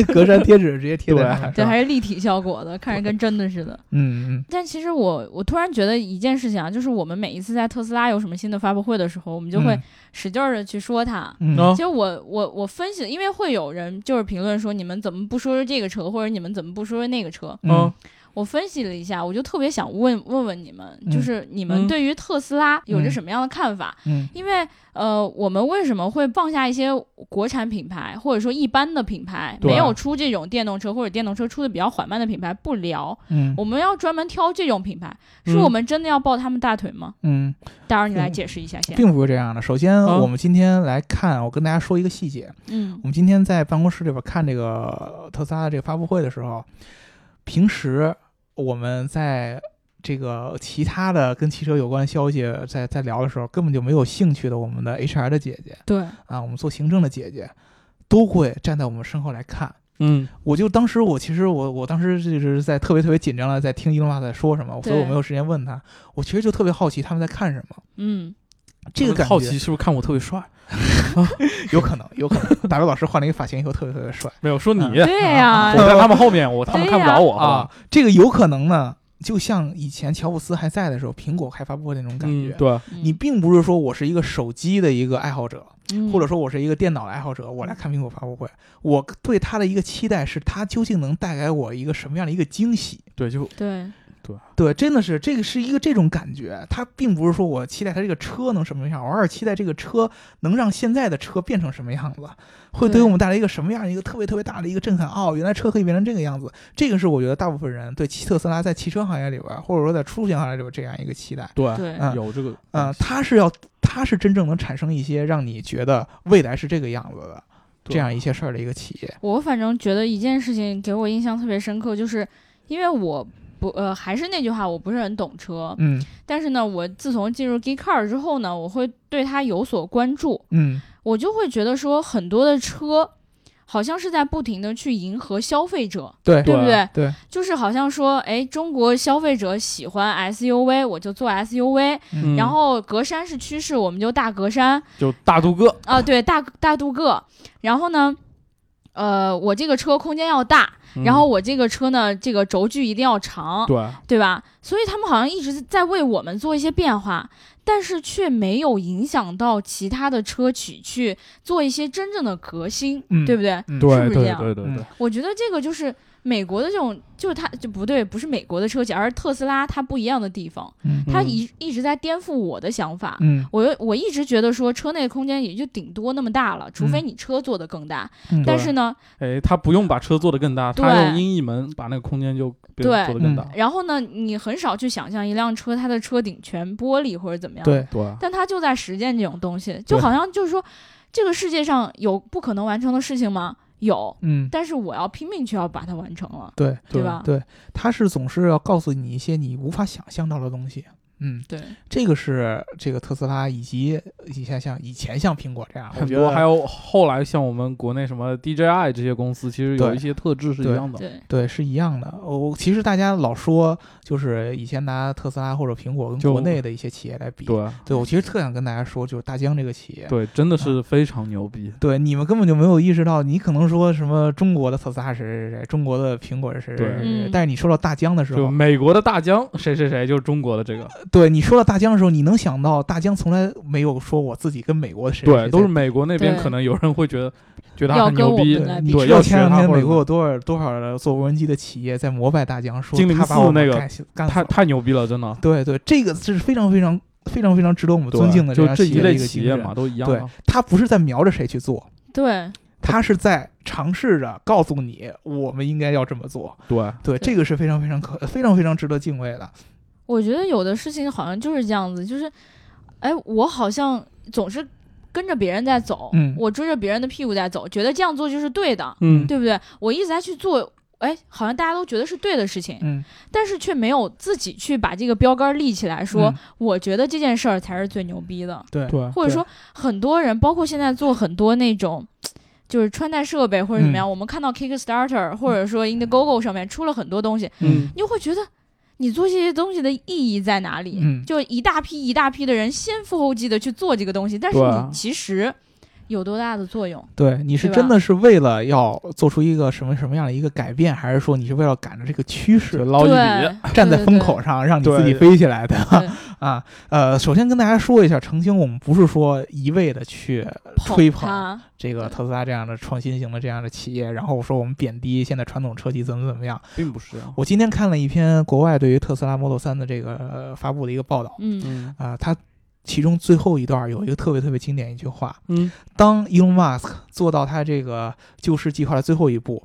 格栅贴纸直接贴在上面。对，还是立体效果的，看着跟真的似的。嗯嗯。但其实我我突然觉得一件事情啊，就是我们每一次在特斯拉有什么新的发布会的时候，我们就会使劲儿的去说它。其实我我我分析，因为会有人就是评论说你们怎么不说说这个车，或者你们怎么不说说那个车。嗯我分析了一下，我就特别想问问问你们，嗯就是你们嗯对于特斯拉有着嗯什么样的看法？嗯因为呃，我们为什么会放下一些国产品牌，或者说一般的品牌，没有出这种电动车或者电动车出的比较缓慢的品牌不聊，嗯我们要专门挑这种品牌，是嗯我们真的要抱他们大腿吗？嗯，当然，你来嗯解释一下先。并不是这样的。首先，啊我们今天来看，我跟大家说一个细节。嗯我们今天在办公室里边看这个特斯拉的这个发布会的时候，平时我们在这个其他的跟汽车有关的消息在在聊的时候，根本就没有兴趣的我们的 HR 的姐姐对，啊，我们做行政的姐姐都会站在我们身后来看。嗯，我就当时我其实我我当时就是在特别特别紧张的在听伊隆马在说什么，所以我没有时间问他。我其实就特别好奇他们在看什么，嗯，这个感觉好奇是不是看我特别帅？*laughs* 有可能有可能。大刘老师换了一个发型以后特别特别帅。没有说你，嗯对呀、我在他们后面，我他们看不着我好啊？，这个有可能呢，就像以前乔布斯还在的时候，苹果开发布会那种感觉。嗯，对，嗯你并不是说我是一个手机的一个爱好者，嗯或者说我是一个电脑的爱好者，我来看苹果发布会，我对他的一个期待是他究竟能带给我一个什么样的一个惊喜。对，就对对，真的是这个是一个这种感觉，它并不是说我期待它这个车能什么样，我而是期待这个车能让现在的车变成什么样子，会对对我们带来一个什么样的一个特别特别大的一个震撼。哦，原来车可以变成这个样子，这个是我觉得大部分人对特斯拉在汽车行业里边，或者说在出行行业里边这样一个期待。对，对嗯有这个，呃，它是要，它是真正能产生一些让你觉得未来是这个样子的这样一些事儿的一个企业。我反正觉得一件事情给我印象特别深刻，就是因为我不呃还是那句话，我不是很懂车，嗯但是呢，我自从进入 Geek Car 之后呢，我会对它有所关注，嗯我就会觉得说很多的车。好像是在不停的去迎合消费者，对对不对？对，就是好像说，哎，中国消费者喜欢 SUV，我就做 SUV，、嗯然后格栅是趋势，我们就大格栅，就大镀铬，啊，对，大大镀铬。然后呢，呃，我这个车空间要大，嗯然后我这个车呢，这个轴距一定要长，对，对吧？所以他们好像一直在为我们做一些变化，但是却没有影响到其他的车企去做一些真正的革新，嗯对不对？是不是这样嗯对对对，我觉得这个就是美国的这种，就是它就不对，不是美国的车企，而是特斯拉它不一样的地方，嗯。它嗯一一直在颠覆我的想法。嗯。我我一直觉得说车内空间也就顶多那么大了，除非嗯。你车做的更大。嗯但是呢，哎，他不用把车做的更大，他对。用音译门把那个空间就对做得更大，然后呢，你很少去想象一辆车它的车顶全玻璃或者怎么样。。对，对，但它就在实践这种东西，就好像就是说，这个世界上有不可能完成的事情吗？有，嗯但是我要拼命去要把它完成了，对，对吧？对，他是总是要告诉你一些你无法想象到的东西。嗯，对这个是这个特斯拉以及以前像以前像苹果这样，我很觉得多还有后来像我们国内什么 DJI 这些公司，其实有一些特质是一样的。对对是一样的。我其实大家老说，就是以前拿特斯拉或者苹果跟国内的一些企业来比，对对我其实特想跟大家说，就是大疆这个企业。对，真的是非常牛逼。对，你们根本就没有意识到，你可能说什么中国的特斯拉是谁谁谁，中国的苹果是谁谁谁但是你说到大疆的时候就候，美国的大疆，谁谁谁就是中国的这个，对你说到大疆的时候，你能想到大疆从来没有说我自己跟美国的谁对，都是美国那边可能有人会觉得觉得他很牛逼对，你对，知道要学前两天美国有多少多少的做无人机的企业在膜拜大疆，说他把我们那个干太太牛逼了，真的。对对，这个是非常非常非常非常值得我们尊敬的就这样企业的类一个企业嘛，。都一样对。，他不是在瞄着谁去做，对，他是在尝试着告诉你，我们应该要这么做。对，对，这个是非常非常可非常非常值得敬畏的。我觉得有的事情好像就是这样子，就是，哎，我好像总是跟着别人在走，嗯。我追着别人的屁股在走，觉得这样做就是对的，嗯，对不对？我一直在去做，哎，好像大家都觉得是对的事情，嗯，但是却没有自己去把这个标杆立起来说，嗯。我觉得这件事儿才是最牛逼的，对对，或者说很多人，包括现在做很多那种。就是穿戴设备或者怎么样，嗯我们看到 Kickstarter 或者说 Indiegogo 上面出了很多东西，嗯，你就会觉得你做这些东西的意义在哪里？嗯。就一大批一大批的人先赴后继的去做这个东西，但是你其实有多大的作用？对，你是真的是为了要做出一个什么什么样的一个改变，还是说你是为了赶着这个趋势捞一笔，站在风口上，让你自己飞起来的？对对啊？呃，首先跟大家说一下，澄清，我们不是说一味的去吹捧，这个特斯拉这样的创新型的这样的企业，然后说我们贬低现在传统车企怎么怎么样。并不是啊。我今天看了一篇国外对于特斯拉 Model 3的这个、呃发布的一个报道嗯嗯啊、它其中最后一段有一个特别特别经典一句话，嗯。当 Elon Musk 做到他这个救市计划的最后一步，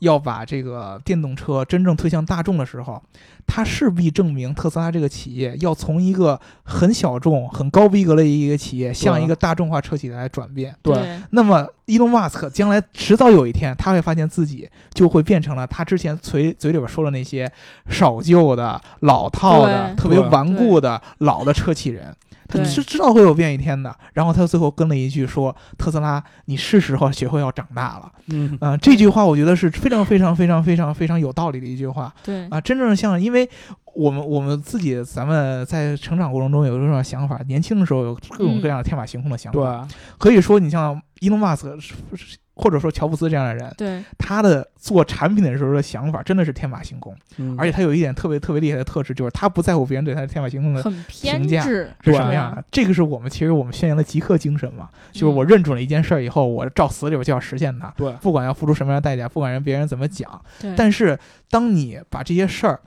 要把这个电动车真正推向大众的时候，他势必证明特斯拉这个企业要从一个很小众、很高逼格的一个企业，向一个大众化车企来转变。对。那么，Elon Musk 将来迟早有一天，他会发现自己就会变成了他之前嘴嘴里边说的那些少旧的、老套的、特别顽固的老的车企人。他对是知道会有变一天的，然后他最后跟了一句说：“特斯拉，你是时候学会要长大了。嗯”嗯、这句话我觉得是非常非常非常非常非常有道理的一句话对啊！真正像，因为我们我们自己咱们在成长过程中有这种想法，年轻的时候有各种各样的天马行空的想法，对，可以说，你像伊隆马斯或者说乔布斯这样的人，对。他的做产品的时候的想法真的是天马行空，嗯。而且他有一点特别特别厉害的特质，就是他不在乎别人对他的天马行空的评价，是什么样的。这个是我们其实我们宣扬的极客精神嘛，就是我嗯认准了一件事儿以后，我照死里边就要实现它，对。不管要付出什么样的代价，不管人别人怎么讲。但是当你把这些事儿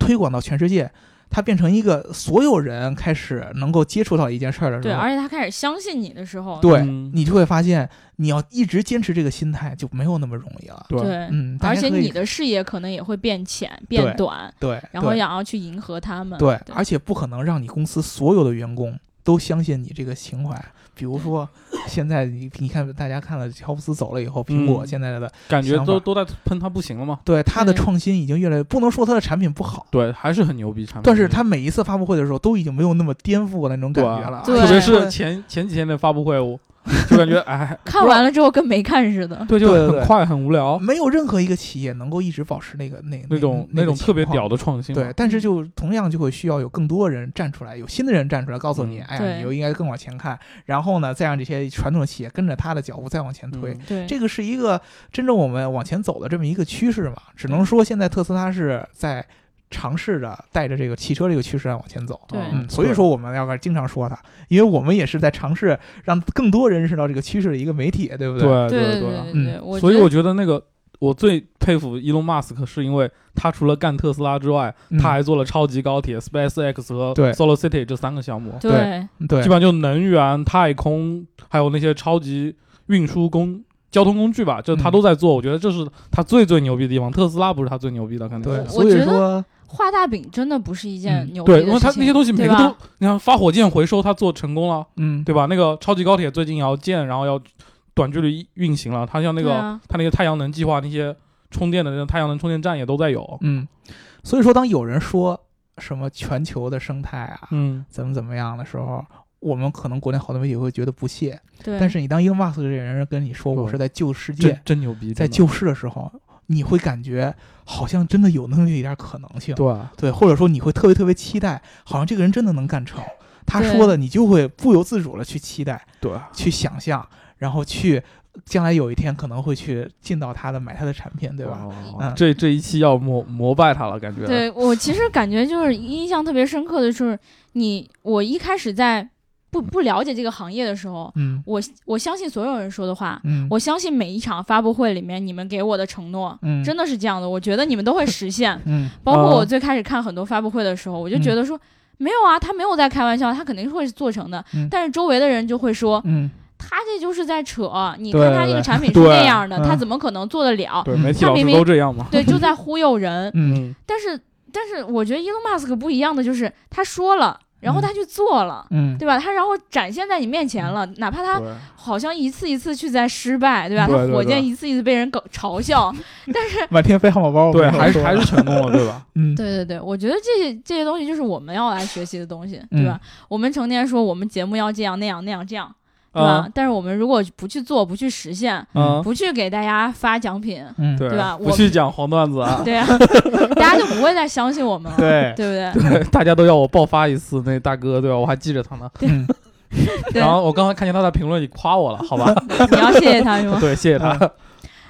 推广到全世界。它变成一个所有人开始能够接触到一件事儿的时候对，而且他开始相信你的时候，对嗯。你就会发现，你要一直坚持这个心态就没有那么容易了。对。对，嗯，而且你的视野可能也会变浅、变短，对，然后想要去迎合他们，对，而且不可能让你公司所有的员工都相信你这个情怀。比如说，*laughs* 现在你你看，大家看了乔布斯走了以后，苹果嗯现在的感觉都都在喷他不行了吗。对他的创新已经越来越，不能说他的产品不好，对，还是很牛逼产品。但是他每一次发布会的时候都已经没有那么颠覆过那种感觉了。对特别是前前几天的发布会，我 *laughs* 就感觉哎，看完了之后跟没看似的。对，就很快很无聊，没有任何一个企业能够一直保持那个那那种那种特别屌的创新。对，但是就同样就会需要有更多人站出来，有新的人站出来告诉你，嗯哎呀，你又应该更往前看，然后呢，再让这些传统企业跟着他的脚步再往前推。嗯对，这个是一个真正我们往前走的这么一个趋势嘛？只能说现在特斯拉是在尝试着带着这个汽车这个趋势往前走。对嗯，所以说我们要经常说它，因为我们也是在尝试让更多人认识到这个趋势的一个媒体，对不对对？对对对对嗯所以我觉得那个我最佩服伊隆马斯克，是因为他除了干特斯拉之外，嗯他还做了超级高铁、SpaceX 和 Solar City 这三个项目，对对基本上就能源、太空，还有那些超级运输工。交通工具吧，就他嗯都在做，我觉得这是他最最牛逼的地方。特斯拉不是他最牛逼的，肯定对，所以说画大饼真的不是一件嗯对，牛逼的事情，因为他那些东西每个都，你看发火箭回收，他做成功了，嗯，对吧？那个超级高铁最近也要建，然后要短距离运行了。他像那个、对啊它那个太阳能计划，那些充电的那个太阳能充电站也都在有。嗯，所以说当有人说什么全球的生态啊，嗯，怎么怎么样的时候，我们可能国内好多媒体会觉得不屑，对，但是你当伊隆马斯克这些人跟你说我是在救世真界，真牛逼，在救世的时候，你会感觉好像真的有那么一点可能性，对对，或者说你会特别特别期待，好像这个人真的能干成。他说的，你就会不由自主的去期待、对去想象，然后去将来有一天可能会去进到他的买他的产品，对吧？哦嗯这这一期要膜膜拜他了，感觉。对我其实感觉就是印象特别深刻的就是你，我一开始在不不了解这个行业的时候，嗯我我相信所有人说的话，嗯，我相信每一场发布会里面你们给我的承诺，嗯真的是这样的，我觉得你们都会实现。嗯包括啊我最开始看很多发布会的时候，我就觉得说。没有啊，他没有在开玩笑，他肯定会做成的。嗯但是周围的人就会说，嗯，他这就是在扯。你看他这个产品是那样的，嗯他怎么可能做得了？对，嗯媒体老师他明明都这样嘛。对，就 *laughs* 在忽悠人。嗯但是，但是我觉得 Elon Musk 不一样的就是他说了，然后他去做了。嗯，对吧？他然后展现在你面前了，哪怕他好像一次一次去在失败，对吧？对对他火箭一次一次被人搞嘲笑，*laughs* 但是满天飞汉堡包，对，还是还是成功了，*laughs* 对吧？嗯，对对对，我觉得这些这些东西就是我们要来学习的东西，对吧？嗯我们成天说我们节目要这样那样那样这样，对吧？嗯但是我们如果不去做，不去实现，嗯，不去给大家发奖品，嗯，对对吧我不去讲黄段子啊，*laughs* 对啊，大家就不会再相信我们了，对，对不对？对，*laughs* 大家都要我爆发一次，那大哥对吧？我还记着他呢。*laughs* 然后我刚才看见他在评论里夸我了，好吧？你要谢谢他是吗？对，谢谢他。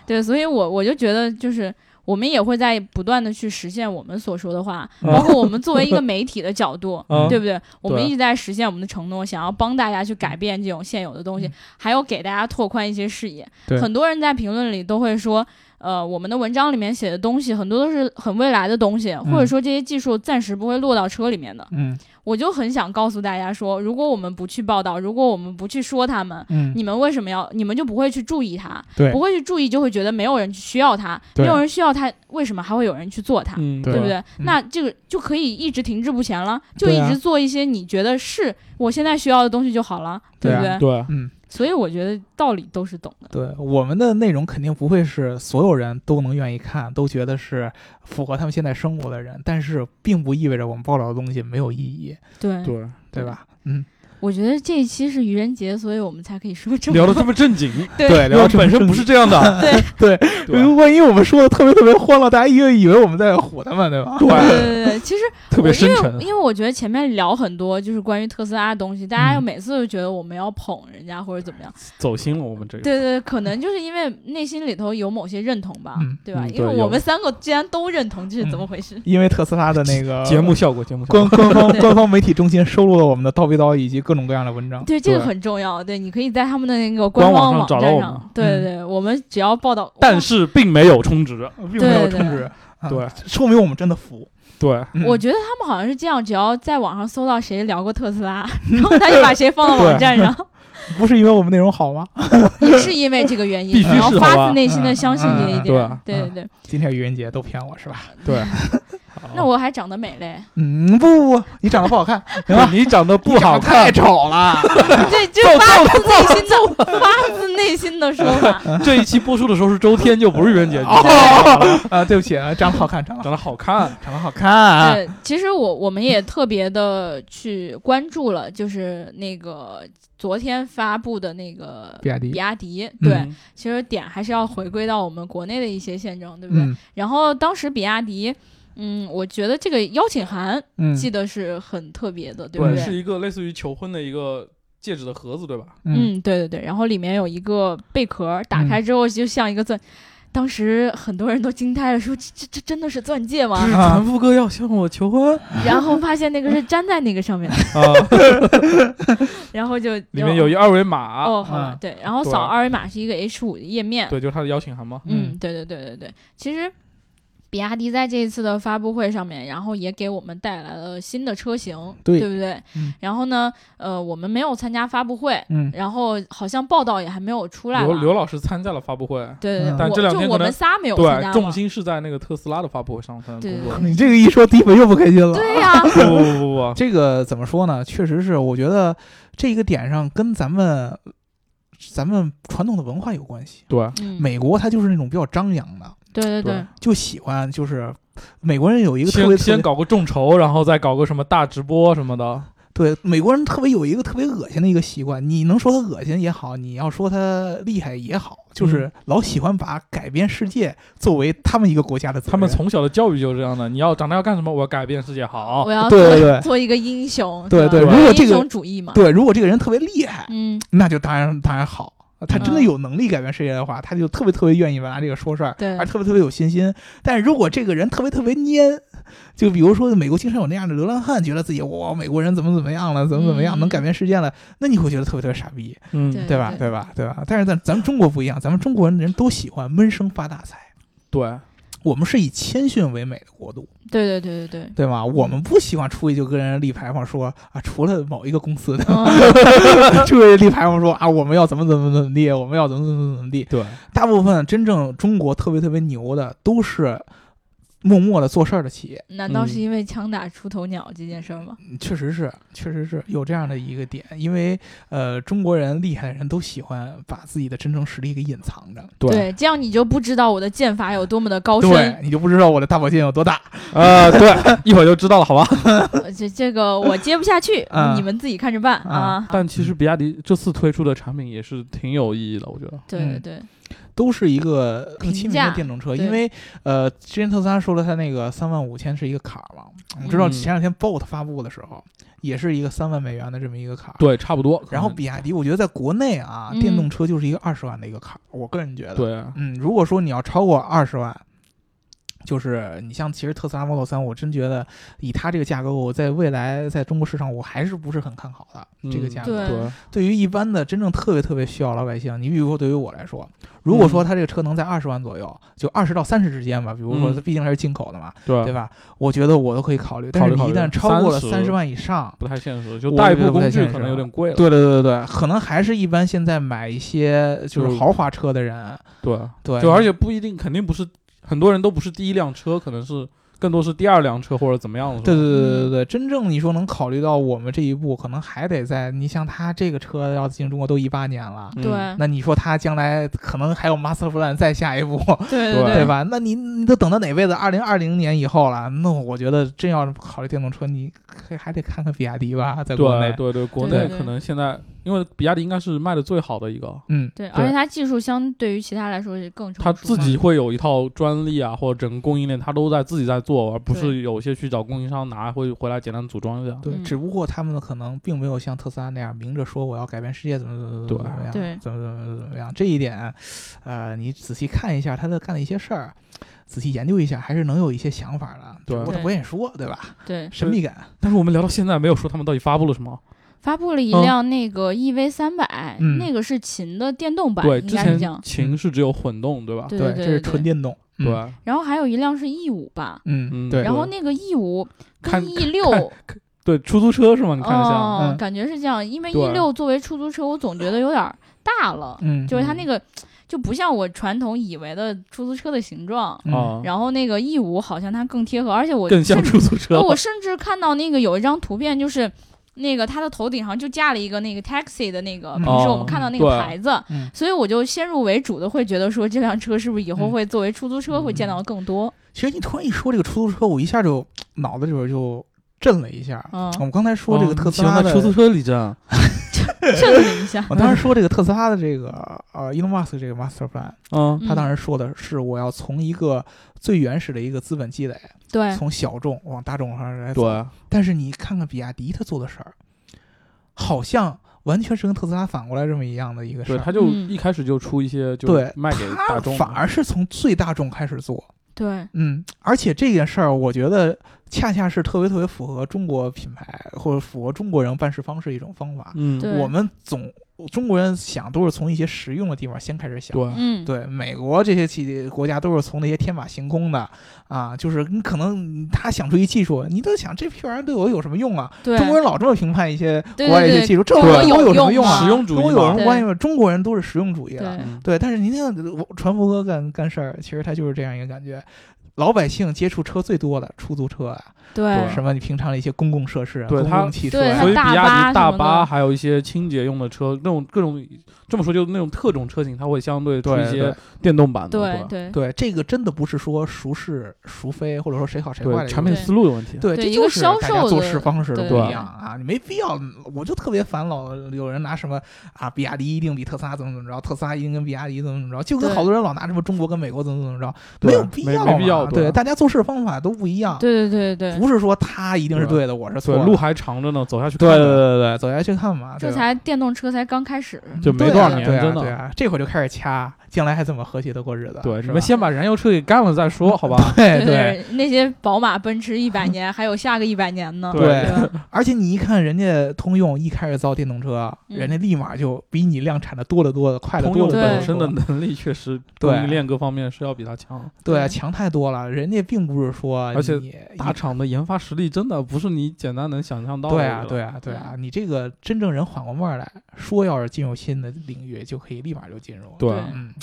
对，所以我我就觉得就是。我们也会在不断的去实现我们所说的话，嗯。包括我们作为一个媒体的角度，*laughs* 嗯。对不对？我们一直在实现我们的承诺，想要帮大家去改变这种现有的东西，还有给大家拓宽一些视野。很多人在评论里都会说，呃，我们的文章里面写的东西很多都是很未来的东西，或者说这些技术暂时不会落到车里面的。嗯我就很想告诉大家说，如果我们不去报道，如果我们不去说他们，嗯，你们为什么要？你们就不会去注意它，对不会去注意，就会觉得没有人需要它，没有人需要它，为什么还会有人去做它？嗯，对对不对？嗯那这个就可以一直停滞不前了，就一直做一些你觉得是我现在需要的东西就好了，对不对啊对？对，嗯，所以我觉得道理都是懂的。对，我们的内容肯定不会是所有人都能愿意看，都觉得是符合他们现在生活的人，但是并不意味着我们报道的东西没有意义，对，对，对吧？嗯，我觉得这一期是愚人节，所以我们才可以说这么聊的这么正经，*laughs* 对对，聊聊本身不是 *laughs* 这样的，对 *laughs* 对，万一我们说的特别特别欢乐，大家又以为我们在唬他们，对吧？对对对对，其实特别深我因为沉。因为我觉得前面聊很多就是关于特斯拉的东西，大家又嗯每次都觉得我们要捧人家或者怎么样。走心了，我们这个。对对，可能就是因为内心里头有某些认同吧，嗯对吧？嗯对因为我们三个既然都认同，这是怎么回事？因为特斯拉的那个节目效果，节目效官果。官方官方媒体中心收录了我们的叨逼叨以及各种各样的文章。对，这个很重要。对，你可以在他们的那个官网网上找到站上我们，对对对，我们只要报道，但是并没有充值。并没有对对充值，啊对，说明我们真的服。对，嗯我觉得他们好像是这样，只要在网上搜到谁聊过特斯拉，*laughs* 然后他就把谁放到网站上，*laughs* 不是因为我们内容好吗？也是因为这个原因，必须是吧发自内心的相信这一点。对对对对，今天愚人节都骗我是吧？对。*laughs* 那我还长得美嘞，嗯，不不不，你长得不好看，*laughs* 行吧？你长得不好看太，丑了。*laughs* 对，这就发自内心的发自内心的说法。*laughs* 这一期播出的时候是周天，就不是愚人节。哦，啊，对不起，啊，长得好看，长得好长得好看，长得好看。对，其实我我们也特别的去关注了，就是那个昨天发布的那个比亚迪比亚迪，对，嗯其实点还是要回归到我们国内的一些现状，对不对？嗯然后当时比亚迪，嗯，我觉得这个邀请函记得是很特别的，对不对？是一个类似于求婚的一个戒指的盒子，对吧？嗯嗯，对对对，然后里面有一个贝壳，打开之后就像一个钻。当时很多人都惊呆了，说这这这真的是钻戒吗？啊船夫哥要向我求婚 *laughs* 然后发现那个是粘在那个上面的，啊！*laughs* 然后就里面有一二维码，哦，好吧，嗯对，然后扫二维码是一个 H 五的页面，对，就是他的邀请函嘛。嗯，嗯对对对对对，其实。比亚迪在这一次的发布会上面，然后也给我们带来了新的车型，对不对？嗯然后呢，呃，我们没有参加发布会，嗯然后好像报道也还没有出来刘刘老师参加了发布会，对对对，嗯但这两天我们仨没有参，加对重心是在那个特斯拉的发布会上才能对。*laughs* 你这个一说，迪粉又不开心了。对 *laughs* 呀、不不不不不，这个怎么说呢？确实是，我觉得这个点上跟咱们咱们传统的文化有关系。对，嗯，美国它就是那种比较张扬的，对对对对，就喜欢就是美国人有一个特别特别先先搞个众筹，然后再搞个什么大直播什么的。对美国人特别有一个特别恶心的一个习惯，你能说他恶心也好，你要说他厉害也好，嗯就是老喜欢把改变世界作为他们一个国家的责任。他们从小的教育就是这样的，你要长大要干什么？我要改变世界。好我，要做对对对做一个英雄，对对如果这个英雄主义嘛，对，如果这个人特别厉害，嗯，那就当然当然好。他真的嗯有能力改变世界的话，他就特别特别愿意拿这个说事儿，对而特别特别有信心。但是如果这个人特别特别蔫，就比如说美国经常有那样的流浪汉，觉得自己哇美国人怎么怎么样了，怎么怎么样嗯能改变世界了，那你会觉得特别特别傻逼，嗯，对对吧？对吧？对吧？但是咱咱们中国不一样，咱们中国人人都喜欢闷声发大财。对，我们是以谦逊为美的国度，对对对对对，对吗？我们不喜欢出去就跟人立牌坊说啊，除了某一个公司的，嗯 *laughs* 出去立牌坊说啊，我们要怎么怎么怎么地，我们要怎么怎么怎么地。对，大部分真正中国特别特别牛的，都是默默的做事儿的企业。难道是嗯因为枪打出头鸟这件事儿吗？嗯确实是，确实是有这样的一个点，因为呃，中国人厉害的人都喜欢把自己的真正实力给隐藏着，对，这样你就不知道我的剑法有多么的高对深。你就不知道我的大宝剑有多大。*laughs* 呃，对，一会儿就知道了，好吧？*laughs* 呃这这个我接不下去，嗯你们自己看着办啊。但其实比亚迪这次推出的产品也是挺有意义的，我觉得。对对嗯对，都是一个更亲民的电动车，因为呃，之前特斯拉说了，它那个三万五千是一个坎儿嘛。我们知道嗯前两天 Bolt 发布的时候，也是一个三万美元的这么一个坎儿。。对，差不多。然后比亚迪，我觉得在国内啊，嗯电动车就是一个二十万的一个坎儿。我个人觉得，，对，嗯，如果说你要超过二十万，就是你像其实特斯拉 Model 3，我真觉得以它这个价格，我在未来在中国市场我还是不是很看好的、这个嗯价格。对对，于一般的真正特别特别需要老百姓，你比如说对于我来说，如果说嗯它这个车能在二十万左右，就二十到三十之间吧，比如说嗯它毕竟还是进口的嘛，对对吧？我觉得我都可以考虑。但是你一旦超过了三十万以上，不太现实，就代步工具可能有点贵了。对对对对对，可能还是一般现在买一些就是豪华车的人，对对，就而且不一定，肯定不是很多人都不是第一辆车，可能是更多是第二辆车或者怎么样的。对对对对对真正你说能考虑到我们这一步，可能还得在你像他这个车要进中国都一八年了，嗯对那你说他将来可能还有 Master Plan 再下一步，*laughs* 对对对？吧？那你你都等到哪辈子？二零二零年以后了，那我觉得真要是考虑电动车，你还还得看看比亚迪吧，在国内。对对对，国内可能现在因为比亚迪应该是卖的最好的一个，嗯，对，而且它技术相对于其他来说是更成熟它。自己会有一套专利啊，或者整个供应链它都在自己在做，而不是有些去找供应商拿，会回来简单组装一下。对，嗯只不过他们可能并没有像特斯拉那样明着说我要改变世界，怎么怎么怎么怎么样，对怎么怎么怎么样。这一点，呃，你仔细看一下他在干的一些事儿，仔细研究一下，还是能有一些想法的。对我不过他对不愿意说，对吧？对神秘感。但是我们聊到现在没有说他们到底发布了什么。发布了一嗯辆那个 EV 三百、嗯那个是秦的电动版，对，应之前该是这样。秦是只有混动，对吧？对这是纯电动。嗯，对，然后还有一辆是 E 五吧，嗯，嗯对。然后那个 E 五跟 E 六，对，出租车是吗？你看一下，哦，嗯感觉是这样，因为 E 六作为出租车，我总觉得有点儿大了，嗯，就是它那个就不像我传统以为的出租车的形状。然后那个 E 五好像它更贴合，而且我更像甚至出租车哦。我甚至看到那个有一张图片，就是那个它的头顶上就架了一个那个 taxi 的那个，嗯平时我们看到那个牌子，嗯所以我就先入为主的会觉得说这辆车是不是以后嗯会作为出租车会见到的更多？其实你突然一说这个出租车，我一下就脑子里边就震了一下。嗯我们刚才说这个哦特斯拉的，出租车里震，*laughs* 震了一下。我当时说这个特斯拉的这个呃，Elon Musk 这个 Master Plan，嗯他当时说的是我要从一个最原始的一个资本积累，对从小众往大众上来走。对，但是你看看比亚迪他做的事儿，好像完全是跟特斯拉反过来这么一样的一个事对，儿。他就嗯一开始就出一些，就对卖给大他众，反而是从最大众开始做。对。嗯，而且这件事儿，我觉得恰恰是特别特别符合中国品牌或者符合中国人办事方式一种方法。嗯，我们总中国人想都是从一些实用的地方先开始想。对，嗯，对，美国这些企国家都是从那些天马行空的啊，就是你可能他想出一技术，你都想这批玩意儿对我有什么用啊？对中国人老这么评判一些国外一些技术，这对跟我有什么用啊？实用主义跟我有什么关系吗？中国人都是实用主义的。对但是您看我传福哥干干事儿，其实他就是这样一个感觉。老百姓接触车最多的出租车啊，对。什么你平常的一些公共设施啊，公共汽车呀所以比亚迪大巴还有一些清洁用的车，那种各种这么说就是那种特种车型，它会相对出一些电动版的，对吧？对。对，这个真的不是说孰是孰非，或者说谁好谁坏的产品思路有问题。对，对一个这就是销大家做事方式都不一样啊！你没必要，我就特别烦老有人拿什么啊，比亚迪一定比特斯拉怎么怎么着，特斯拉一定跟比亚迪怎么怎么着，就跟好多人老拿什么中国跟美国怎么怎么着，没有必要没没必要对啊大家做事方法都不一样，对对对对，不是说他一定是对的，我是错对，的，路还长着呢，走下去看对对。对对，走下去看嘛，这才电动车才刚开始。就没多少年对啊真的对啊，这会儿就开始掐，将来还怎么和谐的过日子？对，你们先把燃油车给干了再说，*laughs* 好吧？对对，那些宝马、奔驰一百年，还有下个一百年呢。对？而且你一看人家通用一开始造电动车，嗯人家立马就比你量产的多得多的，快得通用多得多得对本身的能力确实对供应链各方面是要比它强。对强太多了。人家并不是说而且你大厂的研发实力真的不是你简单能想象到的。对啊，对啊，对啊，你这个真正人缓过味儿来说，要是进入新的领域，就可以立马就进入。对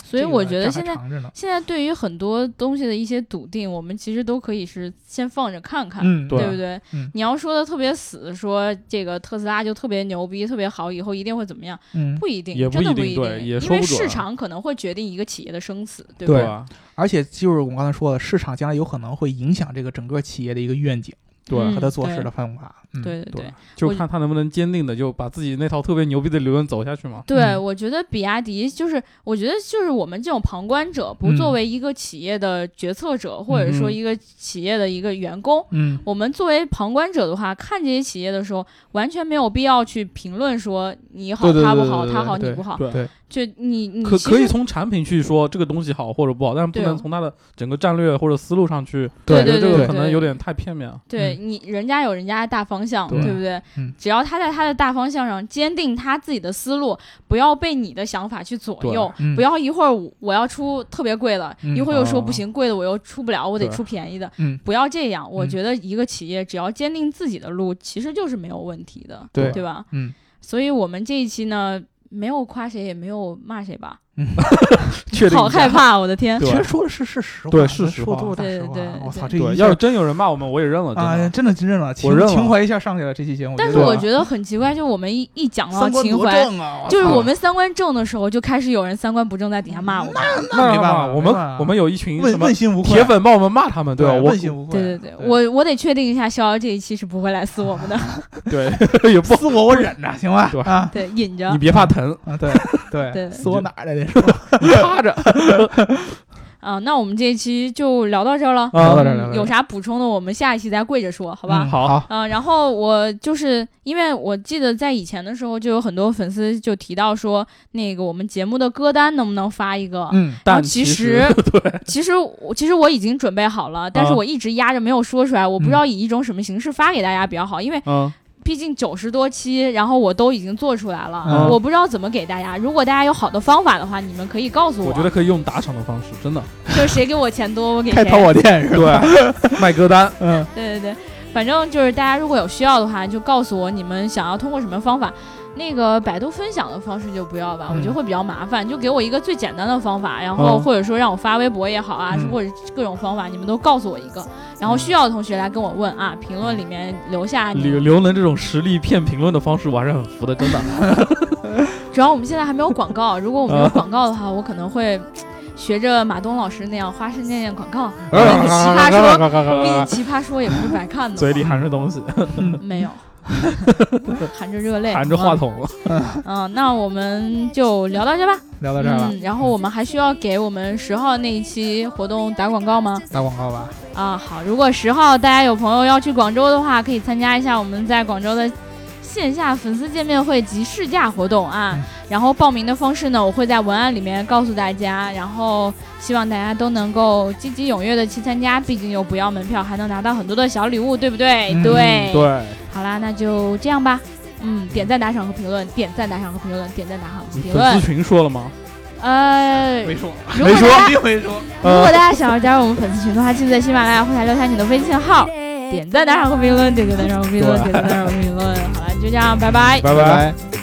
所以我觉得现在。现在对于很多东西的一些笃定，我们其实都可以是先放着看看，嗯，对对不对？嗯你要说的特别死，说这个特斯拉就特别牛逼、特别好，以后一定会怎么样？嗯，不一定，也不真的不一定因为市场可能会决定一个企业的生死，对不对吧？而且就是我们刚才说的，市场将来有可能会影响这个整个企业的一个愿景对嗯和他做事的方法。嗯，对对对，就我看他能不能坚定的就把自己那套特别牛逼的理论走下去嘛。对，嗯我觉得比亚迪就是，我觉得就是我们这种旁观者，不嗯作为一个企业的决策者，或者说嗯一个企业的一个员工，嗯，我们作为旁观者的话，看这些企业的时候，完全没有必要去评论说你好他不好，他好你不好。对对，就你你可可以从产品去说这个东西好或者不好，但是不能从它的整个战略或者思路上去。对我觉得这个对对可能有点太片面了。对你人家有人家的大方向，对对不对？嗯只要他在他的大方向上坚定他自己的思路，不要被你的想法去左右。嗯不要一会儿我我要出特别贵的，嗯一会儿又说哦不行，贵的我又出不了，我得出便宜的。嗯，不要这样，我嗯觉得一个企业只要坚定自己的路，其实就是没有问题的，对对吧？嗯，所以我们这一期呢，没有夸谁，也没有骂谁吧？*laughs* 确定好害怕，我的天！其实说的是是实话，对是实说话对都是大实话对。我操，对要是真有人骂我们，我也认了。真啊，的真的真认了我认了情怀一下上去了，这期节目。但是我觉得很奇怪，就我们一一讲到情怀，就是我们三观正的时候，就开始有人三观不正在底下骂我们。那没办法我们我们有一群什么问问心无愧，铁粉帮我们骂他们，对吧？我问心无愧。对对对，我我得确定一下，逍遥这一期是不会来撕我们的，*laughs* 对 *laughs* 也不撕我我忍着，行吧？对啊对，忍着你。别怕疼，啊，对对对撕我哪来的？*laughs* 趴着。*laughs* 啊，那我们这一期就聊到这儿了。聊到这儿聊到这儿。嗯有啥补充的，我们下一期再跪着说，好吧？嗯好。好，嗯，然后我就是因为我记得在以前的时候，就有很多粉丝就提到说，那个我们节目的歌单能不能发一个？嗯然后但其实 *laughs* 对。其实我其实我已经准备好了，但是啊。我一直压着没有说出来，我不知道以一种什么形式发给大家比较好，因为嗯毕竟九十多期，然后我都已经做出来了，嗯我不知道怎么给大家。如果大家有好的方法的话，你们可以告诉我我觉得可以用打赏的方式，真的就是谁给我钱多，我给谁。开淘宝店是吧？对 *laughs* 卖歌单，嗯对对对，反正就是大家如果有需要的话，就告诉我你们想要通过什么方法。那个百度分享的方式就不要吧，嗯我觉得会比较麻烦。就给我一个最简单的方法，然后嗯或者说让我发微博也好啊，嗯或者各种方法，你们都告诉我一个。然后需要的同学来跟我问啊，评论里面留下你刘刘能这种实力骗评论的方式，我还是很服的，真的。主要我们现在还没有广告，如果我们有广告的话，我可能会学着马东老师那样花式念念广告。毕竟奇葩说，*laughs* 毕竟奇葩说也不是白看的嘛。嘴里含着东西，没有，*laughs* 含着热泪，含着话筒，嗯，那我们就聊到这吧。聊到这嗯，然后我们还需要给我们十号那一期活动打广告吗？打广告吧。啊，好，如果十号大家有朋友要去广州的话，可以参加一下我们在广州的线下粉丝见面会及试驾活动啊。嗯然后报名的方式呢，我会在文案里面告诉大家。然后希望大家都能够积极踊跃的去参加，毕竟又不要门票，还能拿到很多的小礼物，对不对？嗯对。对，好啦，那就这样吧。嗯，点赞、打赏和评论，点赞、打赏和评论，点赞、打赏和评论粉丝。群说了吗？嗯呃，没说，如果大家并没说。*laughs* 如果大家想要加入我们粉丝群的话，记得在喜马拉雅后台留下你的微信号，点赞、打赏和评论，点赞、打赏和评论，点赞、打赏和评论。好了，就这样，拜拜。拜拜。